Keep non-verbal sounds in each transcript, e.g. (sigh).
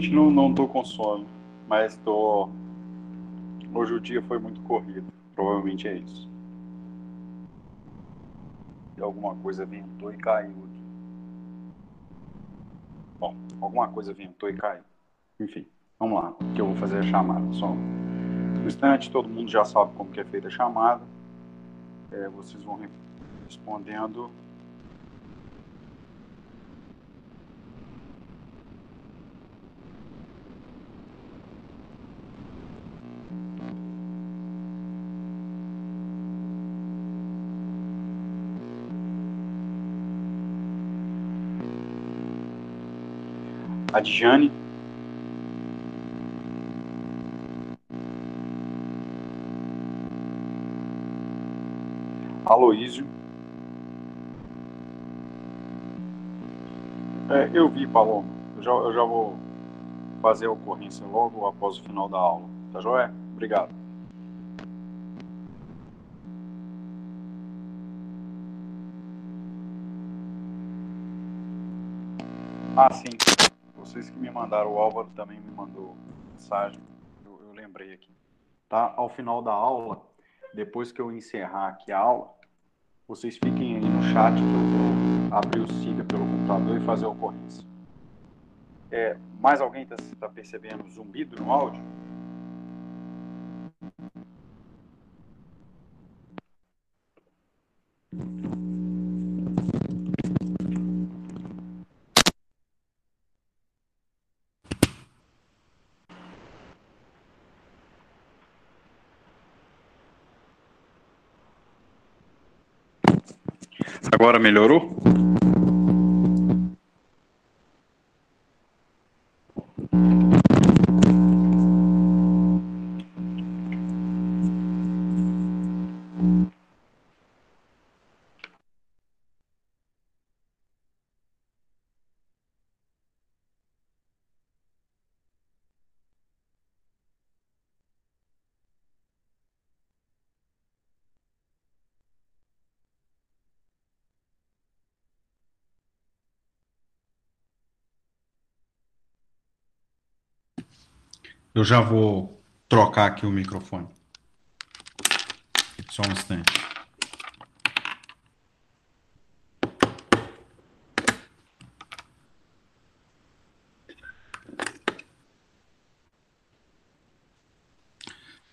Realmente não, não tô com sono, mas tô. Hoje o dia foi muito corrido. Provavelmente é isso. E alguma coisa ventou e caiu aqui. Bom, alguma coisa ventou e caiu. Enfim, vamos lá, que eu vou fazer a chamada. Só um instante, todo mundo já sabe como que é feita a chamada. É, vocês vão respondendo a. Aloísio. É, eu vi, Paloma. Eu já, eu já vou fazer a ocorrência logo após o final da aula. Tá joia? Obrigado. Ah, sim vocês que me mandaram, o Álvaro também me mandou mensagem, eu, eu lembrei aqui. Tá? Ao final da aula, depois que eu encerrar aqui a aula, vocês fiquem aí no chat que eu vou abrir o SIGA pelo computador e fazer a ocorrência. É, mais alguém está tá percebendo zumbido no áudio? Agora melhorou? Eu já vou trocar aqui o microfone. Só um instante.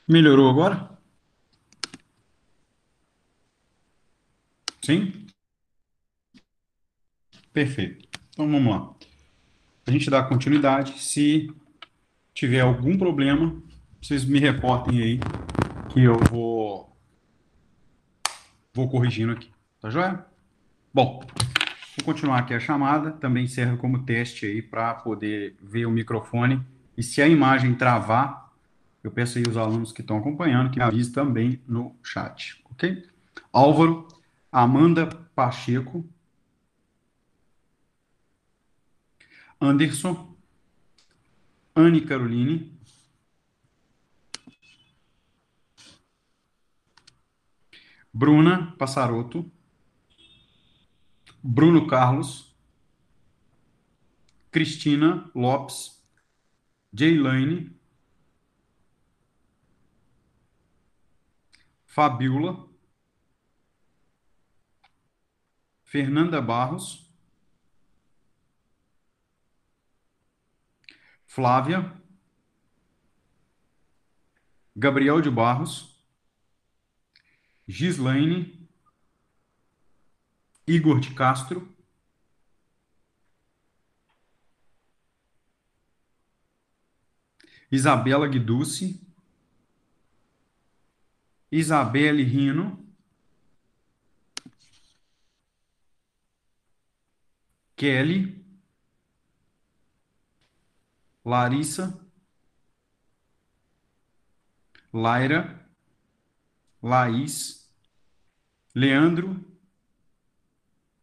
Melhorou agora? Sim? Perfeito. Então vamos lá. A gente dá continuidade. Se tiver algum problema, vocês me reportem aí que eu vou vou corrigindo aqui. Tá joia? Bom, vou continuar aqui a chamada, também serve como teste aí para poder ver o microfone e se a imagem travar, eu peço aí os alunos que estão acompanhando que avisem também no chat, ok? Álvaro, Amanda Pacheco, Anderson, Anne Caroline. Bruna Passarotto. Bruno Carlos. Cristina Lopes. Jaylane. Fabiola. Fernanda Barros. Flávia, Gabriel de Barros, Gislaine, Igor de Castro, Isabela Guiducci, Isabelle Rino, Kelly, Larissa, Laira, Laís, Leandro,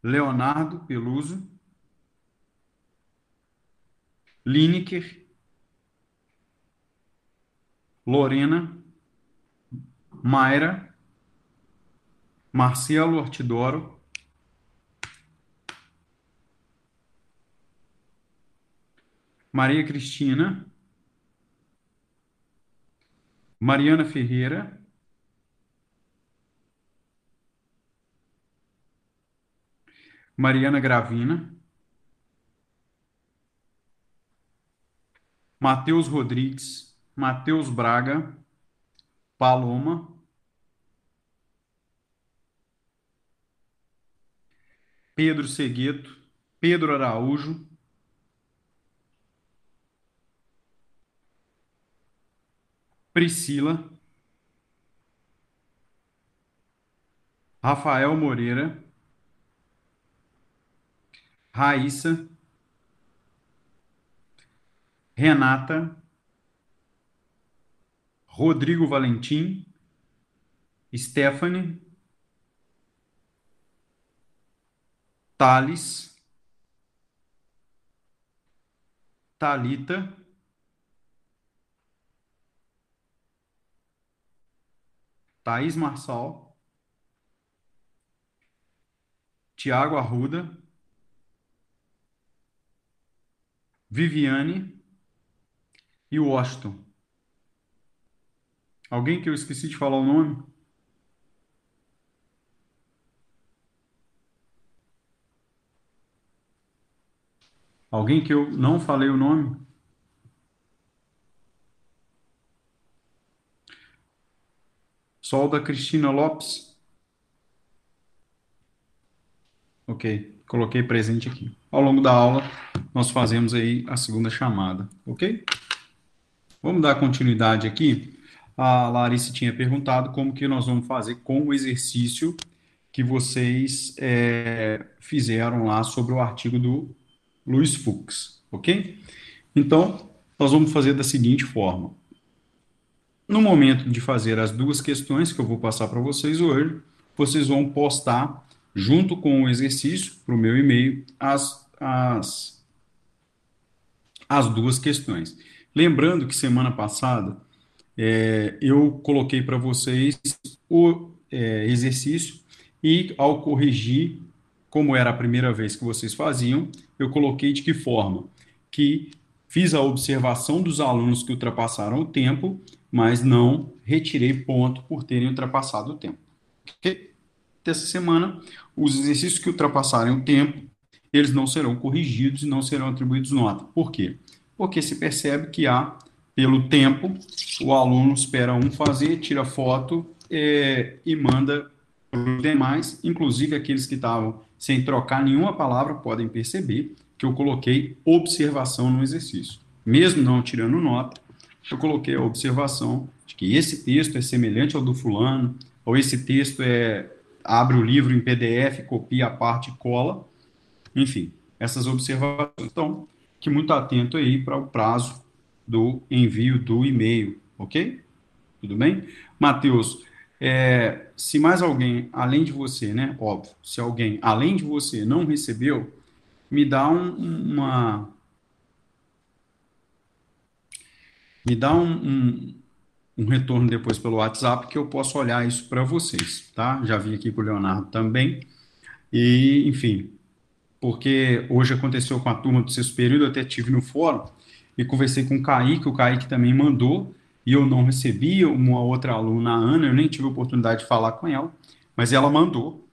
Leonardo Peluso, Lineker, Lorena, Mayra, Marcelo Ortidoro, Maria Cristina, Mariana Ferreira, Mariana Gravina, Matheus Rodrigues, Matheus Braga, Paloma, Pedro Segueto, Pedro Araújo, Priscila, Rafael Moreira, Raíssa, Renata, Rodrigo Valentim, Stephanie, Thales, Talita, Thaís Marçal, Tiago Arruda, Viviane e Washington. Alguém que eu esqueci de falar o nome? Alguém que eu não falei o nome? Sol da Cristina Lopes. Ok, coloquei presente aqui. Ao longo da aula, nós fazemos aí a segunda chamada, ok? Vamos dar continuidade aqui. A Larissa tinha perguntado como que nós vamos fazer com o exercício que vocês é, fizeram lá sobre o artigo do Luiz Fux, ok? Então, nós vamos fazer da seguinte forma. No momento de fazer as duas questões que eu vou passar para vocês hoje, vocês vão postar, junto com o exercício, para o meu e-mail, as, as, as duas questões. Lembrando que semana passada é, eu coloquei para vocês o é, exercício e, ao corrigir como era a primeira vez que vocês faziam, eu coloquei de que forma? Que fiz a observação dos alunos que ultrapassaram o tempo, mas não retirei ponto por terem ultrapassado o tempo. Okay? Dessa semana, os exercícios que ultrapassarem o tempo, eles não serão corrigidos e não serão atribuídos nota. Por quê? Porque se percebe que há, pelo tempo, o aluno espera um fazer, tira foto é, e manda para os demais, inclusive aqueles que estavam sem trocar nenhuma palavra, podem perceber que eu coloquei observação no exercício. Mesmo não tirando nota, eu coloquei a observação de que esse texto é semelhante ao do fulano, ou esse texto é abre o livro em PDF, copia a parte e cola. Enfim, essas observações. Então, que muito atento aí para o prazo do envio do e-mail, ok? Tudo bem? Matheus, é, se mais alguém, além de você, né? Óbvio, se alguém, além de você, não recebeu, me dá um, uma. Me dá um, um, um, retorno depois pelo WhatsApp que eu posso olhar isso para vocês, tá? Já vi aqui com o Leonardo também. E, enfim, porque hoje aconteceu com a turma do sexto período, eu até tive no fórum e conversei com o Kaique, o Kaique também mandou e eu não recebi. Uma outra aluna, a Ana, eu nem tive oportunidade de falar com ela, mas ela mandou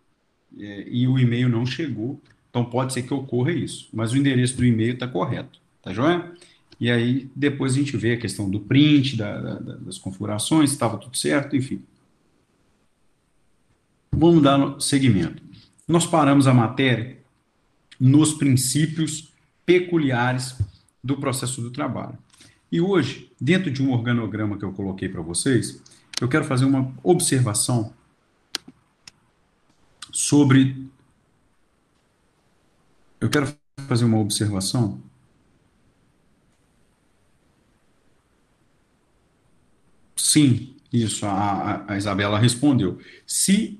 é, e o e-mail não chegou. Então pode ser que ocorra isso, mas o endereço do e-mail está correto, tá joia? E aí depois a gente vê a questão do print, da, da, das configurações, estava tudo certo, enfim. Vamos dar seguimento. Nós paramos a matéria nos princípios peculiares do processo do trabalho. E hoje, dentro de um organograma que eu coloquei para vocês, eu quero fazer uma observação sobre. Eu quero fazer uma observação Sim, isso, a, a, Isabela respondeu. Se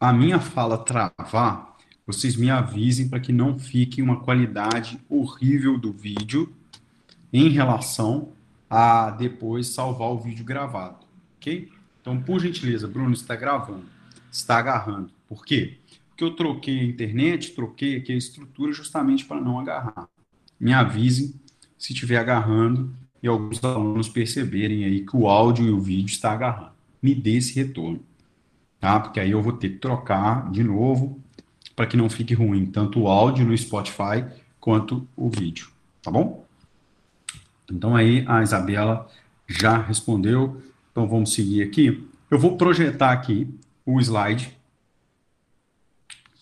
a minha fala travar, vocês me avisem para que não fique uma qualidade horrível do vídeo em relação a depois salvar o vídeo gravado, ok? Então, por gentileza, Bruno, está gravando, está agarrando. Por quê? Porque eu troquei a internet, troquei aqui a estrutura justamente para não agarrar. Me avisem se estiver agarrando e alguns alunos perceberem aí que o áudio e o vídeo está agarrando. Me dê esse retorno, tá? Porque aí eu vou ter que trocar de novo para que não fique ruim tanto o áudio no Spotify quanto o vídeo, tá bom? Então aí a Isabela já respondeu, então vamos seguir aqui. Eu vou projetar aqui o slide,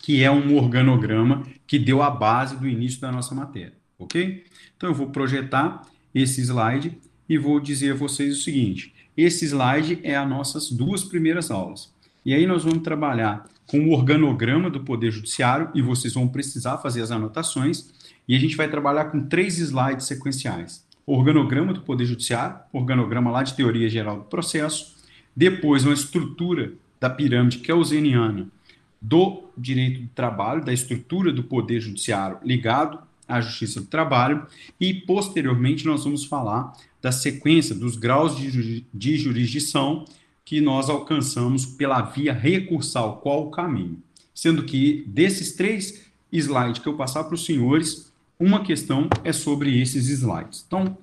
que é um organograma que deu a base do início da nossa matéria, ok? Então eu vou projetar esse slide e vou dizer a vocês o seguinte: esse slide é as nossas duas primeiras aulas. E aí nós vamos trabalhar com o organograma do Poder Judiciário e vocês vão precisar fazer as anotações. E a gente vai trabalhar com três slides sequenciais: organograma do Poder Judiciário, organograma lá de teoria geral do processo, depois uma estrutura da pirâmide kelseniana do direito do trabalho, da estrutura do Poder Judiciário ligado à Justiça do Trabalho, e posteriormente nós vamos falar da sequência dos graus de, de jurisdição que nós alcançamos pela via recursal, qual o caminho. Sendo que desses três slides que eu passar para os senhores, uma questão é sobre esses slides. Então,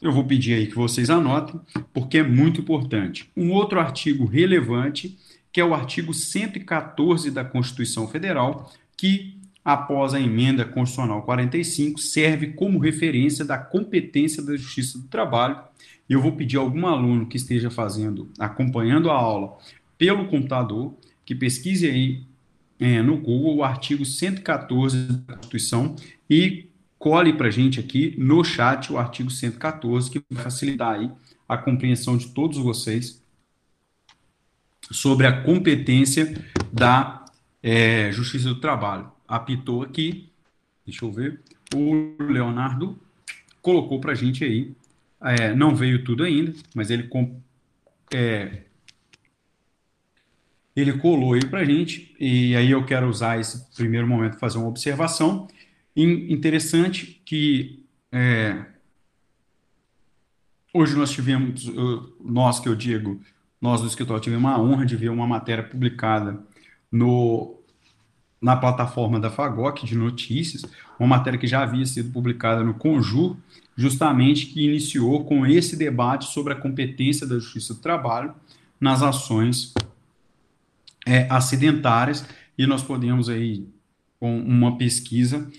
eu vou pedir aí que vocês anotem, porque é muito importante. Um outro artigo relevante, que é o artigo 114 da Constituição Federal, que, após a emenda constitucional 45, serve como referência da competência da Justiça do Trabalho eu vou pedir a algum aluno que esteja fazendo, acompanhando a aula pelo computador, que pesquise aí é, no Google o artigo 114 da Constituição e cole para a gente aqui no chat o artigo 114, que vai facilitar aí a compreensão de todos vocês sobre a competência da é, Justiça do Trabalho. Apitou aqui, deixa eu ver, o Leonardo colocou para a gente aí. É, não veio tudo ainda, mas ele, é, ele colou aí para a gente, e aí eu quero usar esse primeiro momento fazer uma observação. interessante que é, hoje nós tivemos, nós que eu digo, nós do escritório tivemos a honra de ver uma matéria publicada no, na plataforma da FAGOC de notícias, uma matéria que já havia sido publicada no Conjur, justamente que iniciou com esse debate sobre a competência da Justiça do Trabalho nas ações é, acidentárias, e nós podemos aí, com uma pesquisa,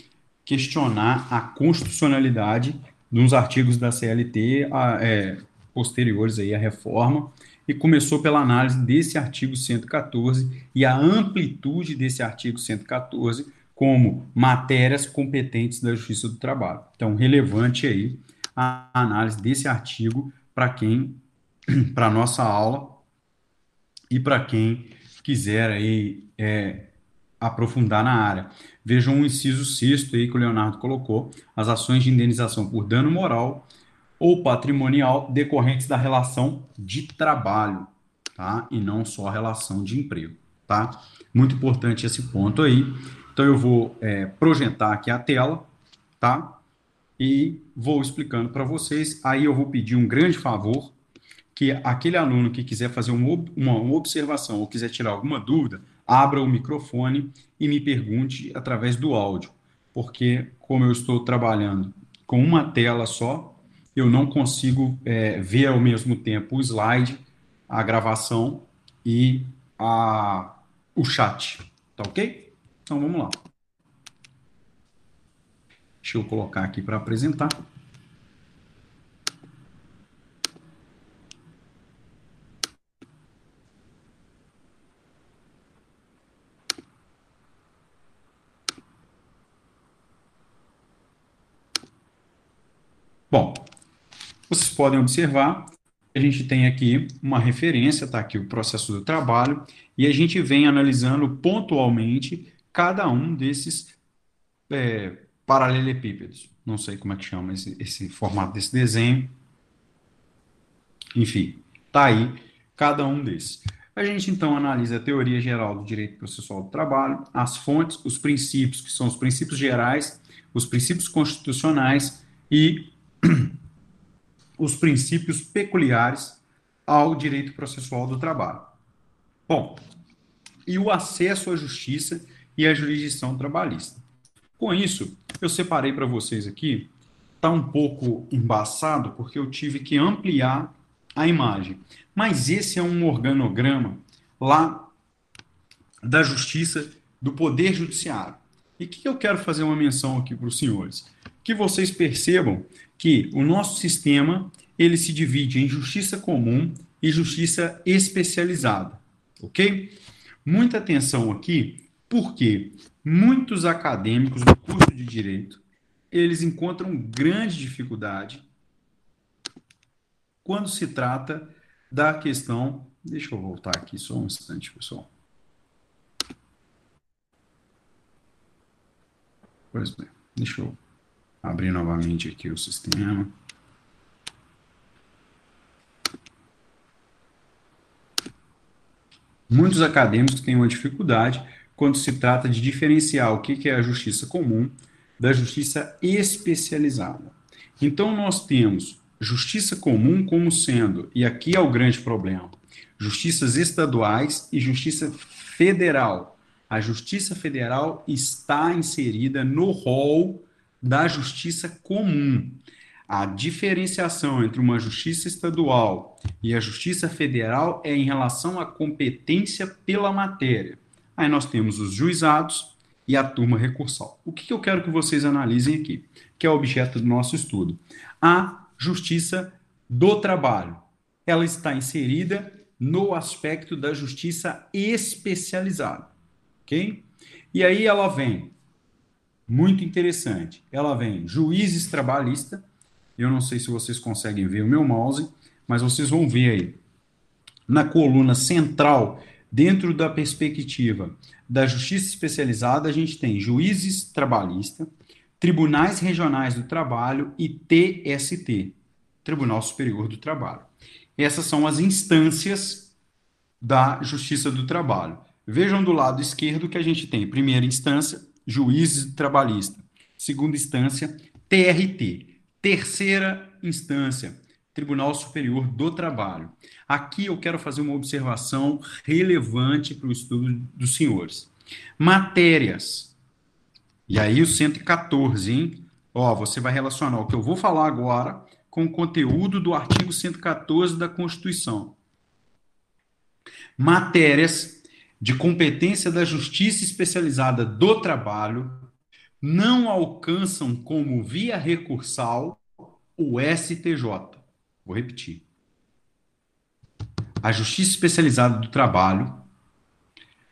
questionar a constitucionalidade dos artigos da CLT a, é, posteriores aí à reforma, e começou pela análise desse artigo 114 e a amplitude desse artigo 114 como matérias competentes da Justiça do Trabalho. Então, relevante aí a análise desse artigo para quem, (clears throat) para a nossa aula e para quem quiser aí é, aprofundar na área. Vejam um inciso sexto aí que o Leonardo colocou, as ações de indenização por dano moral ou patrimonial decorrentes da relação de trabalho, tá? E não só a relação de emprego, tá? Muito importante esse ponto aí. Então, eu vou é, projetar aqui a tela, tá? E vou explicando para vocês. Aí eu vou pedir um grande favor, que aquele aluno que quiser fazer uma, uma, uma observação ou quiser tirar alguma dúvida, abra o microfone e me pergunte através do áudio. Porque, como eu estou trabalhando com uma tela só, eu não consigo é, ver ao mesmo tempo o slide, a gravação e a, o chat. Tá ok? Então vamos lá. Deixa eu colocar aqui para apresentar. Bom, vocês podem observar a gente tem aqui uma referência, está aqui o processo do trabalho, e a gente vem analisando pontualmente cada um desses é, paralelepípedos. Não sei como é que chama esse, esse formato desse desenho. Enfim, tá aí cada um desses. A gente então analisa a teoria geral do direito processual do trabalho, as fontes, os princípios, que são os princípios gerais, os princípios constitucionais e (clears throat) os princípios peculiares ao direito processual do trabalho. Bom, e o acesso à justiça e a jurisdição trabalhista. Com isso, eu separei para vocês aqui está um pouco embaçado porque eu tive que ampliar a imagem. Mas esse é um organograma lá da Justiça do Poder Judiciário. E o que eu quero fazer uma menção aqui para os senhores? Que vocês percebam que o nosso sistema ele se divide em justiça comum e justiça especializada, ok? Muita atenção aqui, porque muitos acadêmicos do curso de direito eles encontram grande dificuldade quando se trata da questão. Deixa eu voltar aqui só um instante, pessoal. Pois bem, deixa eu abrir novamente aqui o sistema. Muitos acadêmicos têm uma dificuldade quando se trata de diferenciar o que é a justiça comum da justiça especializada. Então, nós temos justiça comum como sendo, e aqui é o grande problema, justiças estaduais e justiça federal. A justiça federal está inserida no rol da justiça comum. A diferenciação entre uma justiça estadual e a justiça federal é em relação à competência pela matéria. Aí nós temos os juizados e a turma recursal. O que eu quero que vocês analisem aqui, que é o objeto do nosso estudo? A justiça do trabalho. Ela está inserida no aspecto da justiça especializada, ok? E aí ela vem, muito interessante, ela vem juízes trabalhistas, eu não sei se vocês conseguem ver o meu mouse, mas vocês vão ver aí, na coluna central, dentro da perspectiva da justiça especializada, a gente tem juízes trabalhistas, tribunais regionais do trabalho e TST, Tribunal Superior do Trabalho. Essas são as instâncias da Justiça do Trabalho. Vejam do lado esquerdo que a gente tem, primeira instância, juízes trabalhistas. Segunda instância, TRT. Terceira instância, Tribunal Superior do Trabalho. Aqui eu quero fazer uma observação relevante para o estudo dos senhores. Matérias. E aí o 114, hein? Ó, você vai relacionar o que eu vou falar agora com o conteúdo do artigo 114 da Constituição. Matérias de competência da Justiça Especializada do Trabalho não alcançam como via recursal o STJ. Vou repetir. A Justiça Especializada do Trabalho,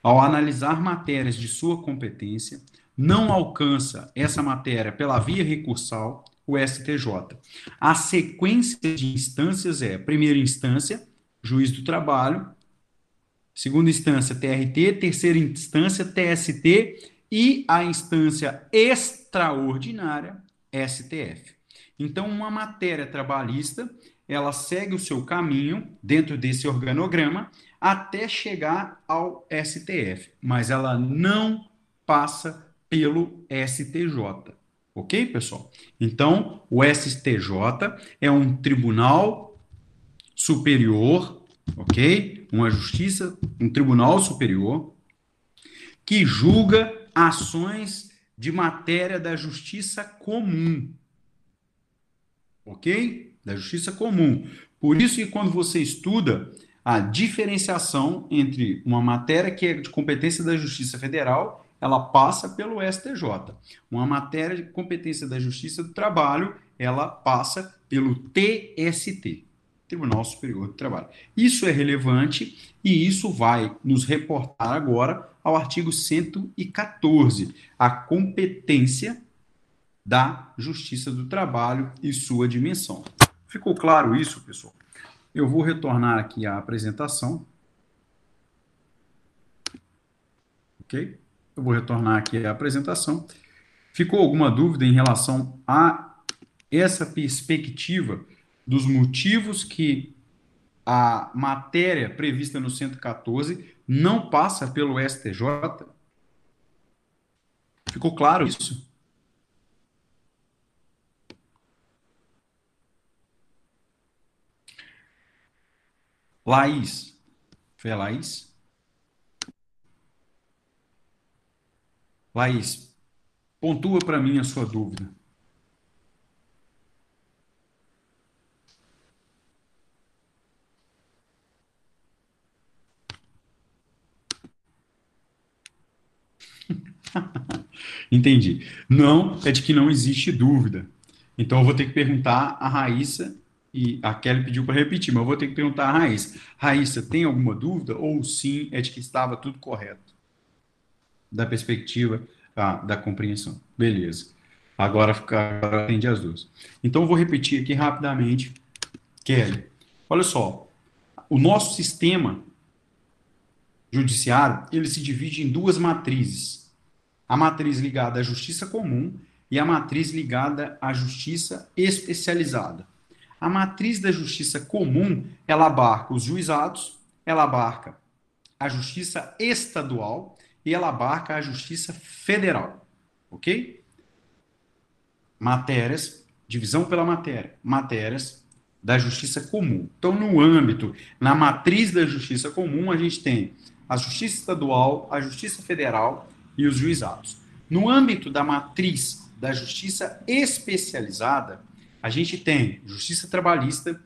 ao analisar matérias de sua competência, não alcança essa matéria pela via recursal, o STJ. A sequência de instâncias é: primeira instância, juiz do trabalho, segunda instância, TRT, terceira instância, TST e a instância extraordinária, STF. Então, uma matéria trabalhista ela segue o seu caminho dentro desse organograma até chegar ao STF, mas ela não passa pelo STJ. Ok, pessoal? Então, o STJ é um tribunal superior, ok? Uma justiça, um tribunal superior que julga ações de matéria da justiça comum. Ok? da justiça comum. Por isso que quando você estuda a diferenciação entre uma matéria que é de competência da Justiça Federal, ela passa pelo STJ. Uma matéria de competência da Justiça do Trabalho, ela passa pelo TST, Tribunal Superior do Trabalho. Isso é relevante e isso vai nos reportar agora ao artigo 114, a competência da Justiça do Trabalho e sua dimensão. Ficou claro isso, pessoal? Eu vou retornar aqui à apresentação. Ok? Eu vou retornar aqui à apresentação. Ficou alguma dúvida em relação a essa perspectiva dos motivos que a matéria prevista no 114 não passa pelo STJ? Ficou claro isso? Laís. Foi a Laís? Laís, pontua para mim a sua dúvida. (laughs) Entendi. Não é de que não existe dúvida. Então eu vou ter que perguntar a Raíssa, e a Kelly pediu para repetir, mas eu vou ter que perguntar a Raíssa. Raíssa, tem alguma dúvida? Ou sim, é de que estava tudo correto? Da perspectiva ah, da compreensão. Beleza. Agora, agora atende as duas. Então eu vou repetir aqui rapidamente. Kelly, olha só. O nosso sistema judiciário, ele se divide em duas matrizes. A matriz ligada à justiça comum e a matriz ligada à justiça especializada. A matriz da justiça comum, ela abarca os juizados, ela abarca a justiça estadual e ela abarca a justiça federal. OK? Matérias, divisão pela matéria, matérias da justiça comum. Então, no âmbito, na matriz da justiça comum, a gente tem a justiça estadual, a justiça federal e os juizados. No âmbito da matriz da justiça especializada, a gente tem justiça trabalhista,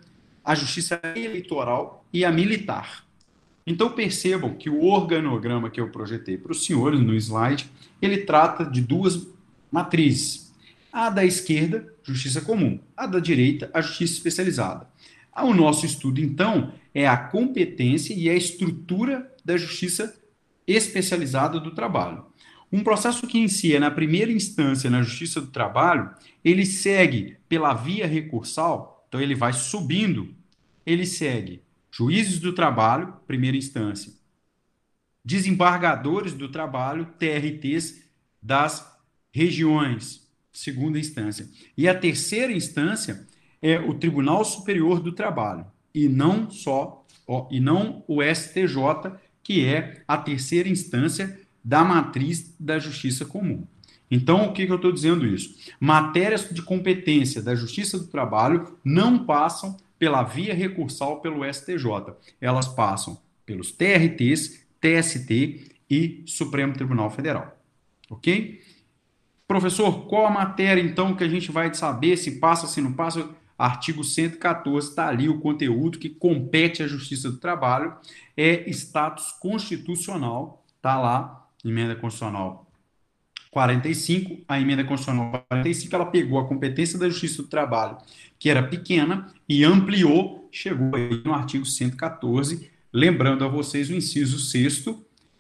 a justiça eleitoral e a militar. Então percebam que o organograma que eu projetei para os senhores no slide, ele trata de duas matrizes. A da esquerda, justiça comum, a da direita, a justiça especializada. O nosso estudo, então, é a competência e a estrutura da justiça especializada do trabalho. Um processo que inicia na primeira instância na Justiça do Trabalho, ele segue pela via recursal, então ele vai subindo, ele segue juízes do trabalho, primeira instância, desembargadores do trabalho, TRTs das regiões, segunda instância. E a terceira instância é o Tribunal Superior do Trabalho, e não só, ó, e não o STJ, que é a terceira instância da matriz da justiça comum. Então, o que, que eu estou dizendo isso? Matérias de competência da Justiça do Trabalho não passam pela via recursal pelo STJ. Elas passam pelos TRTs, TST e Supremo Tribunal Federal. Ok? Professor, qual a matéria, então, que a gente vai saber se passa, se não passa? Artigo 114, está ali o conteúdo que compete à Justiça do Trabalho, é status constitucional, está lá emenda constitucional 45, a emenda constitucional 45, ela pegou a competência da Justiça do Trabalho, que era pequena, e ampliou, chegou aí no artigo 114, lembrando a vocês o inciso 6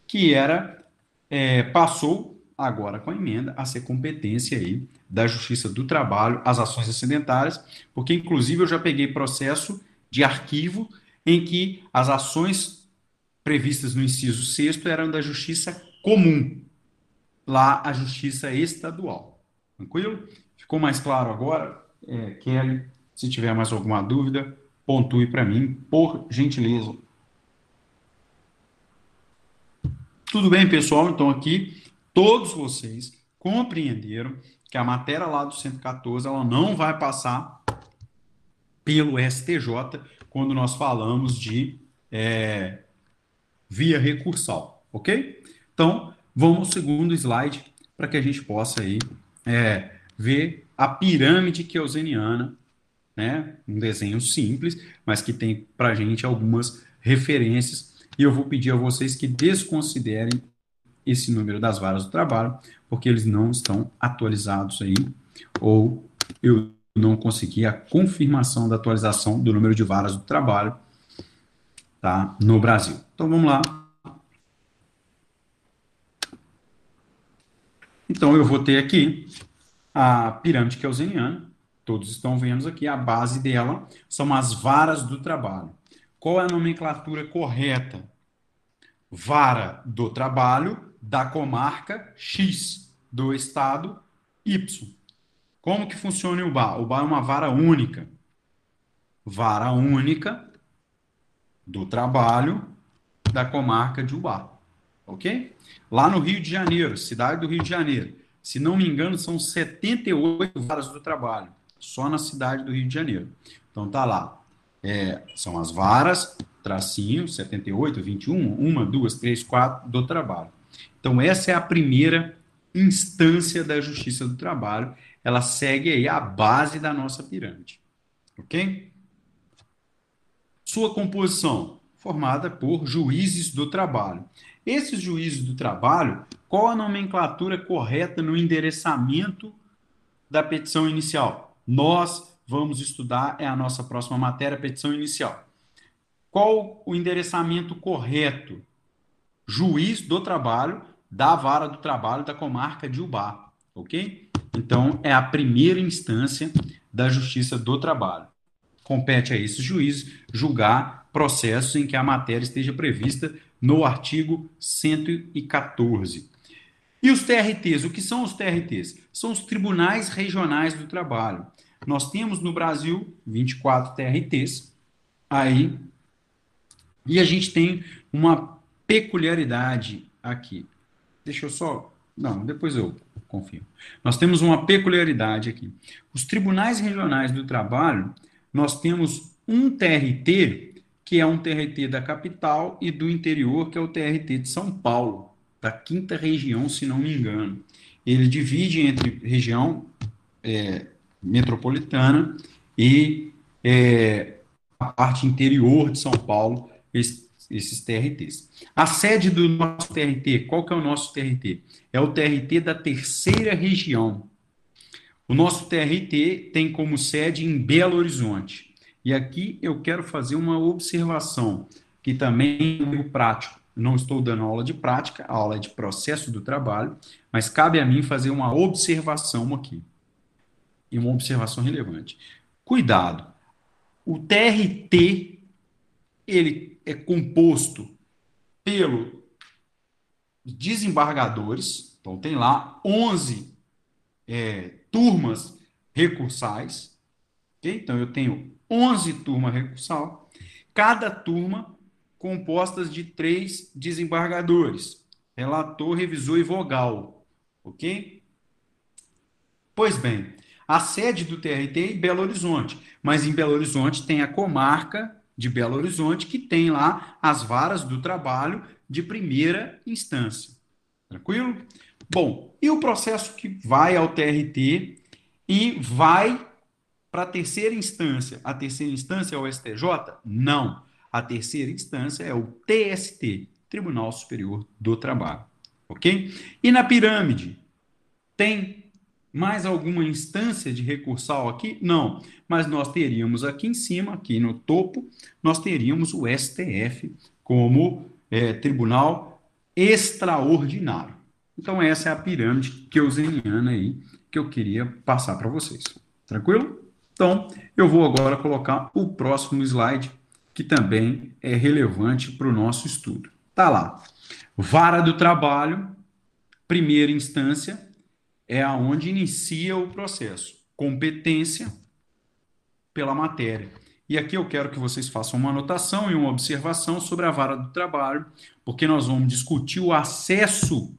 que era, é, passou agora com a emenda a ser competência aí da Justiça do Trabalho, as ações acidentárias, porque inclusive eu já peguei processo de arquivo em que as ações previstas no inciso 6 eram da Justiça comum. Lá a justiça estadual. Tranquilo? Ficou mais claro agora? É, Kelly, se tiver mais alguma dúvida, pontue para mim, por gentileza. Tudo bem, pessoal? Então aqui todos vocês compreenderam que a matéria lá do 114 ela não vai passar pelo STJ quando nós falamos de é, via recursal, ok? Então, vamos ao segundo slide para que a gente possa aí é, ver a pirâmide keuseniana, né? Um desenho simples, mas que tem para a gente algumas referências. E eu vou pedir a vocês que desconsiderem esse número das varas do trabalho, porque eles não estão atualizados aí, ou eu não consegui a confirmação da atualização do número de varas do trabalho tá, no Brasil. Então vamos lá. Então, eu vou ter aqui a pirâmide keuseniana, todos estão vendo aqui, a base dela são as varas do trabalho. Qual é a nomenclatura correta? Vara do trabalho da comarca X, do estado Y. Como que funciona o bar? O bar é uma vara única. Vara única do trabalho da comarca de Ubá. Ok? Lá no Rio de Janeiro, cidade do Rio de Janeiro. Se não me engano, são 78 varas do trabalho, só na cidade do Rio de Janeiro. Então tá lá. É, são as varas, tracinho, 78, 21, uma, duas, três, quatro do trabalho. Então, essa é a primeira instância da Justiça do Trabalho. Ela segue aí a base da nossa pirâmide. Ok? Sua composição, formada por juízes do trabalho. Esses juízes do trabalho qual a nomenclatura correta no endereçamento da petição inicial? Nós vamos estudar, é a nossa próxima matéria, petição inicial. Qual o endereçamento correto? Juiz do trabalho, da vara do trabalho da comarca de Ubá, ok? Então, é a primeira instância da Justiça do Trabalho. Compete a esse juiz julgar processos em que a matéria esteja prevista no artigo 114. E os TRTs, o que são os TRTs? São os Tribunais Regionais do Trabalho. Nós temos no Brasil 24 TRTs, aí, e a gente tem uma peculiaridade aqui. Deixa eu só. Não, depois eu confirmo. Nós temos uma peculiaridade aqui. Os tribunais regionais do trabalho, nós temos um TRT, que é um TRT da capital, e do interior, que é o TRT de São Paulo, da quinta região, se não me engano. Ele divide entre região é, metropolitana e é, a parte interior de São Paulo, esse, esses TRTs. A sede do nosso TRT, qual que é o nosso TRT? É o TRT da terceira região. O nosso TRT tem como sede em Belo Horizonte. E aqui eu quero fazer uma observação, que também é prático. Não estou dando aula de prática, a aula é de processo do trabalho, mas cabe a mim fazer uma observação aqui. E uma observação relevante. Cuidado. O TRT ele é composto pelo desembargadores, então tem lá 11 é, turmas recursais, okay? então eu tenho 11 turmas recursal, cada turma compostas de três desembargadores, relator, revisor e vogal, ok? Pois bem, a sede do TRT é em Belo Horizonte, mas em Belo Horizonte tem a comarca de Belo Horizonte, que tem lá as varas do trabalho de primeira instância. Tranquilo? Bom, e o processo que vai ao TRT e vai para a terceira instância? A terceira instância é o STJ? Não. A terceira instância é o TST, Tribunal Superior do Trabalho. Ok? E na pirâmide, tem mais alguma instância de recursal aqui? Não, mas nós teríamos aqui em cima, aqui no topo, nós teríamos o STF como é, tribunal extraordinário. Então essa é a pirâmide keuseniana aí que eu queria passar para vocês. Tranquilo? Então, eu vou agora colocar o próximo slide, que também é relevante para o nosso estudo. Tá lá. Vara do trabalho, primeira instância, é aonde inicia o processo. Competência pela matéria. E aqui eu quero que vocês façam uma anotação e uma observação sobre a vara do trabalho, porque nós vamos discutir o acesso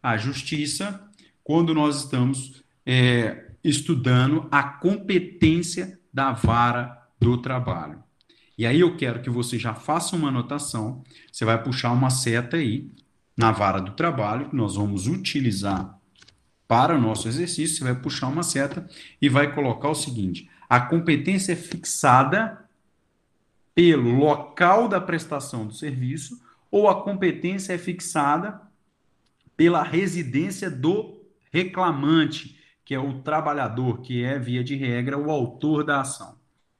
à justiça quando nós estamos é, estudando a competência da vara do trabalho. E aí eu quero que você já faça uma anotação, você vai puxar uma seta aí na vara do trabalho, que nós vamos utilizar para o nosso exercício, você vai puxar uma seta e vai colocar o seguinte: a competência é fixada pelo local da prestação do serviço ou a competência é fixada pela residência do reclamante, que é o trabalhador, que é, via de regra, o autor da ação.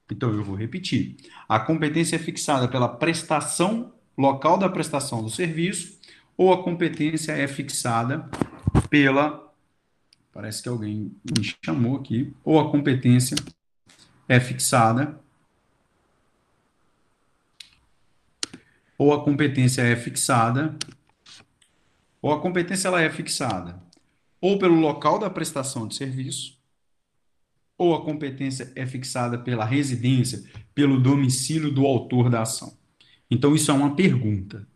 Então, eu vou repetir. A competência é fixada pela prestação, local da prestação do serviço, ou a competência é fixada pela Parece que alguém me chamou aqui. Ou a competência é fixada. Ou a competência é fixada. Ou a competência ela é fixada ou pelo local da prestação de serviço, ou a competência é fixada pela residência, pelo domicílio do autor da ação. Então, isso é uma pergunta.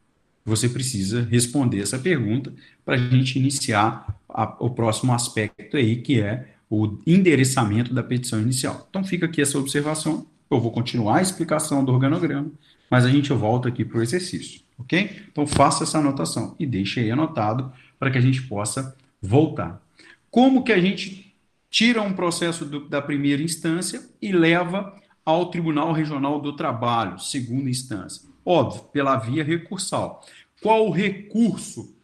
Você precisa responder essa pergunta para a gente iniciar a, o próximo aspecto aí, que é o endereçamento da petição inicial. Então fica aqui essa observação. Eu vou continuar a explicação do organograma, mas a gente volta aqui para o exercício, ok? Então faça essa anotação e deixe aí anotado para que a gente possa voltar. Como que a gente tira um processo do, da primeira instância e leva ao Tribunal Regional do Trabalho, segunda instância? Óbvio, pela via recursal. Qual o recurso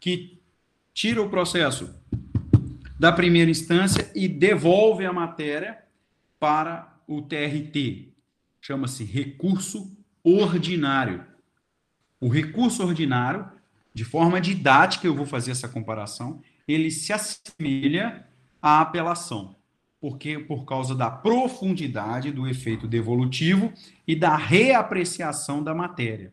que tira o processo da primeira instância e devolve a matéria para o TRT. Chama-se recurso ordinário. O recurso ordinário, de forma didática, eu vou fazer essa comparação, ele se assemelha à apelação porque por causa da profundidade do efeito devolutivo e da reapreciação da matéria.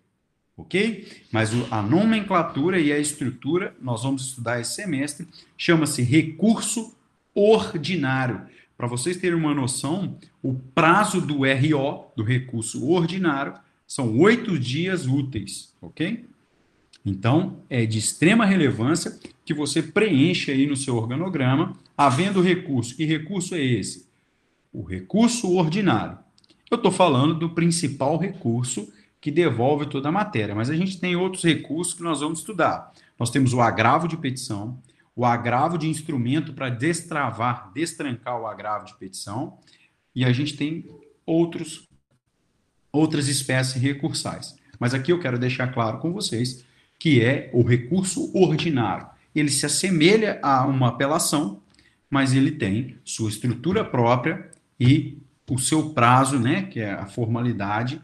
Ok? Mas a nomenclatura e a estrutura, nós vamos estudar esse semestre, chama-se recurso ordinário. Para vocês terem uma noção, o prazo do RO, do recurso ordinário, são oito dias úteis, ok? Então, é de extrema relevância que você preencha aí no seu organograma, havendo recurso. Que recurso é esse? O recurso ordinário. Eu estou falando do principal recurso que devolve toda a matéria, mas a gente tem outros recursos que nós vamos estudar. Nós temos o agravo de petição, o agravo de instrumento para destravar, destrancar o agravo de petição, e a gente tem outros outras espécies recursais. Mas aqui eu quero deixar claro com vocês que é o recurso ordinário. Ele se assemelha a uma apelação, mas ele tem sua estrutura própria e o seu prazo, né, que é a formalidade,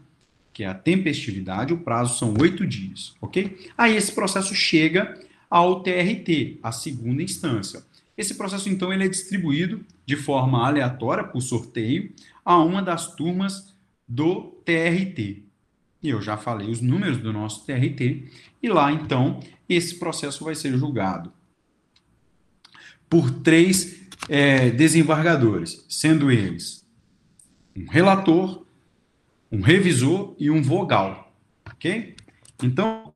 que é a tempestividade, o prazo são oito dias, ok? Aí esse processo chega ao TRT, a segunda instância. Esse processo, então, ele é distribuído de forma aleatória, por sorteio, a uma das turmas do TRT. E eu já falei os números do nosso TRT, e lá, então, esse processo vai ser julgado por três é, desembargadores, sendo eles um relator, um revisor e um vogal. Ok? Então,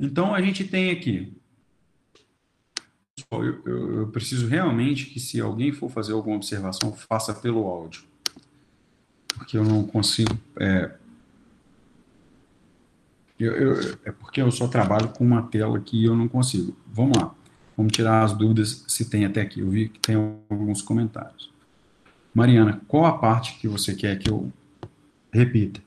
então a gente tem aqui. Eu, eu, eu preciso realmente que, se alguém for fazer alguma observação, faça pelo áudio. Porque eu não consigo. É, eu, eu, é porque eu só trabalho com uma tela que eu não consigo. Vamos lá. Vamos tirar as dúvidas se tem até aqui. Eu vi que tem alguns comentários. Mariana, qual a parte que você quer que eu repita?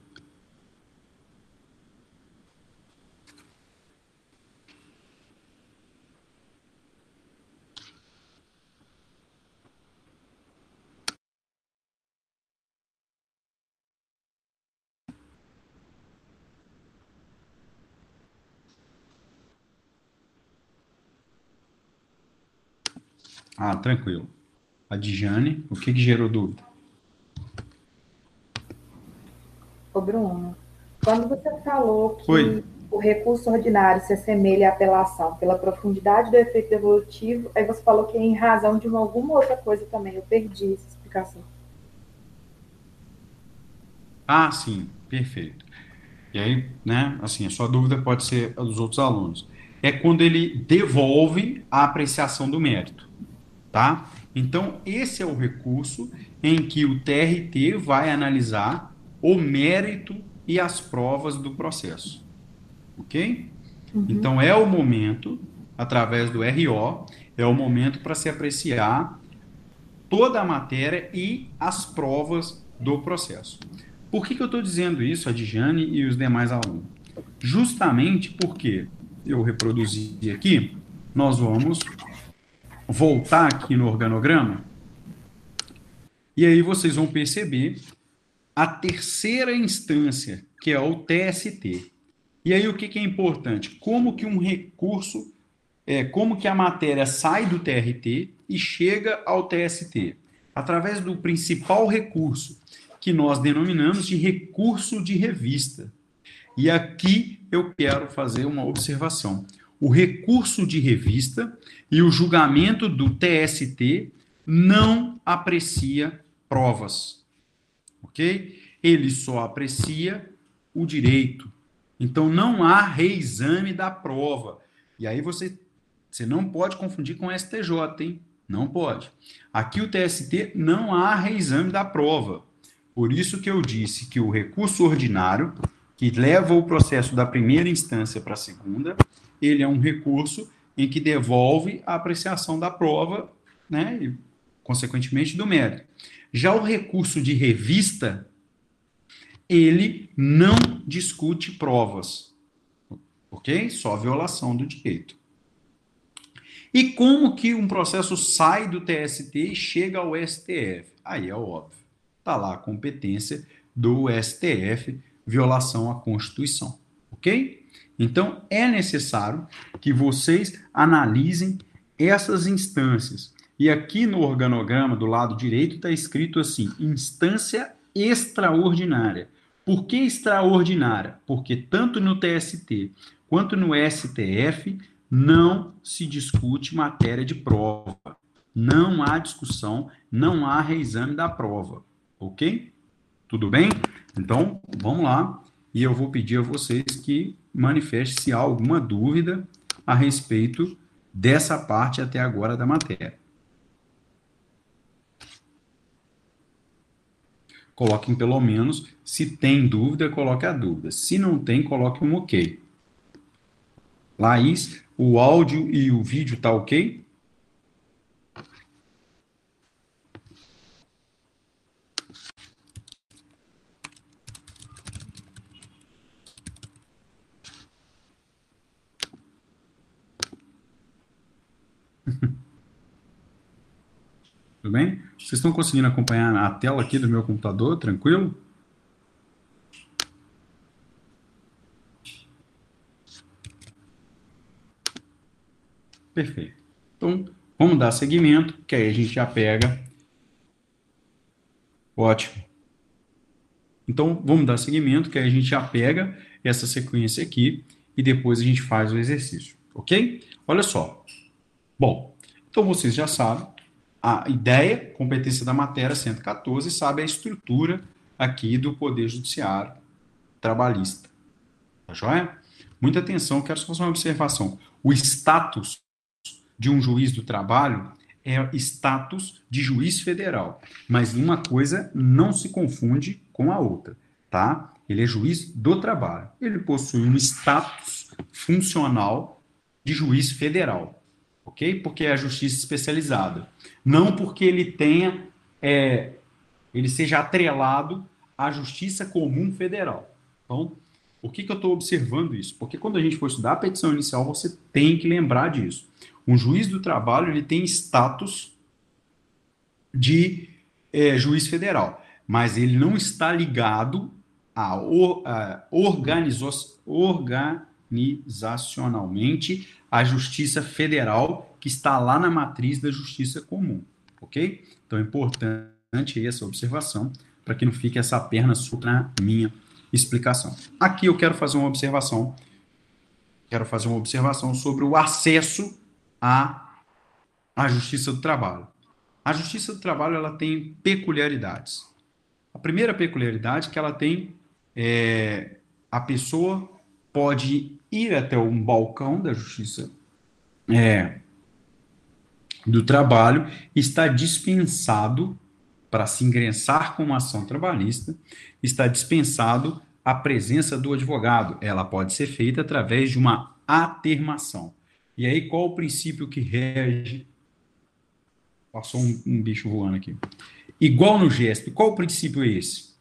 Ah, tranquilo. A Dijane, o que, que gerou dúvida? Ô, Bruno, quando você falou que Oi. o recurso ordinário se assemelha à apelação pela profundidade do efeito devolutivo, aí você falou que é em razão de uma, alguma outra coisa também. Eu perdi essa explicação. Ah, sim, perfeito. E aí, né, assim, a sua dúvida pode ser a dos outros alunos. É quando ele devolve a apreciação do mérito tá? Então, esse é o recurso em que o TRT vai analisar o mérito e as provas do processo. Ok? Uhum. Então, é o momento, através do RO, é o momento para se apreciar toda a matéria e as provas do processo. Por que, que eu estou dizendo isso, a Dijane e os demais alunos? Justamente porque eu reproduzi aqui, nós vamos voltar aqui no organograma, e aí vocês vão perceber a terceira instância, que é o TST. E aí o que, que é importante? Como que um recurso, é, como que a matéria sai do TRT e chega ao TST? Através do principal recurso, que nós denominamos de recurso de revista. E aqui eu quero fazer uma observação. O recurso de revista e o julgamento do TST não aprecia provas, ok? Ele só aprecia o direito. Então não há reexame da prova. E aí você, você não pode confundir com o STJ, hein? Não pode. Aqui o TST não há reexame da prova. Por isso que eu disse que o recurso ordinário, que leva o processo da primeira instância para a segunda, ele é um recurso em que devolve a apreciação da prova, né, e, consequentemente, do mérito. Já o recurso de revista, ele não discute provas, ok? Só violação do direito. E como que um processo sai do TST e chega ao STF? Aí é óbvio. Está lá a competência do STF, violação à Constituição, ok? Então é necessário que vocês analisem essas instâncias. E aqui no organograma do lado direito está escrito assim: instância extraordinária. Por que extraordinária? Porque tanto no TST quanto no STF não se discute matéria de prova. Não há discussão, não há reexame da prova. Ok? Tudo bem? Então, vamos lá. E eu vou pedir a vocês que manifestem se há alguma dúvida a respeito dessa parte até agora da matéria. Coloquem pelo menos, se tem dúvida, coloque a dúvida. Se não tem, coloque um ok. Laís, o áudio e o vídeo tá ok? Tudo bem? Vocês estão conseguindo acompanhar a tela aqui do meu computador, tranquilo? Perfeito. Então, vamos dar seguimento, que aí a gente já pega. Ótimo. Então, vamos dar seguimento, que aí a gente já pega essa sequência aqui e depois a gente faz o exercício, ok? Olha só. Bom, então vocês já sabem a ideia, competência da matéria 114, sabe a estrutura aqui do Poder Judiciário Trabalhista. Tá joia? Muita atenção, quero só fazer uma observação. O status de um juiz do trabalho é status de juiz federal. Mas uma coisa não se confunde com a outra, tá? Ele é juiz do trabalho. Ele possui um status funcional de juiz federal, ok? Porque é a justiça especializada. Não porque ele tenha, é, ele seja atrelado à justiça comum federal. Então, por que, que eu estou observando isso? Porque quando a gente for estudar a petição inicial, você tem que lembrar disso. Um juiz do trabalho ele tem status de é, juiz federal, mas ele não está ligado a, a organizacionalmente à Justiça Federal que está lá na matriz da Justiça Comum, ok? Então é importante essa observação para que não fique essa perna solta na minha explicação. Aqui eu quero fazer uma observação, quero fazer uma observação sobre o acesso a, a Justiça do Trabalho. A Justiça do Trabalho ela tem peculiaridades. A primeira peculiaridade é que ela tem é, a pessoa pode ir até um balcão da Justiça é, do Trabalho está dispensado para se ingressar com uma ação trabalhista, está dispensado a presença do advogado. Ela pode ser feita através de uma atermação. E aí, qual o princípio que rege? Passou um, um bicho voando aqui. Igual no gesto. Qual o princípio é esse,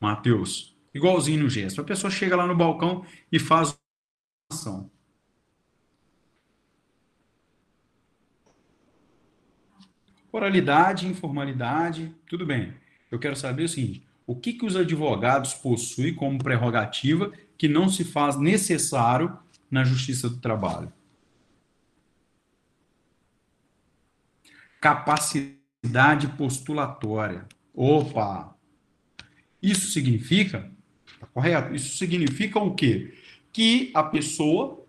Matheus? Igualzinho no gesto. A pessoa chega lá no balcão e faz uma ação. Oralidade, informalidade, tudo bem. Eu quero saber o seguinte: o que, que os advogados possuem como prerrogativa que não se faz necessário na justiça do trabalho? capacidade postulatória. Opa! Isso significa, tá correto? Isso significa o quê? Que a pessoa,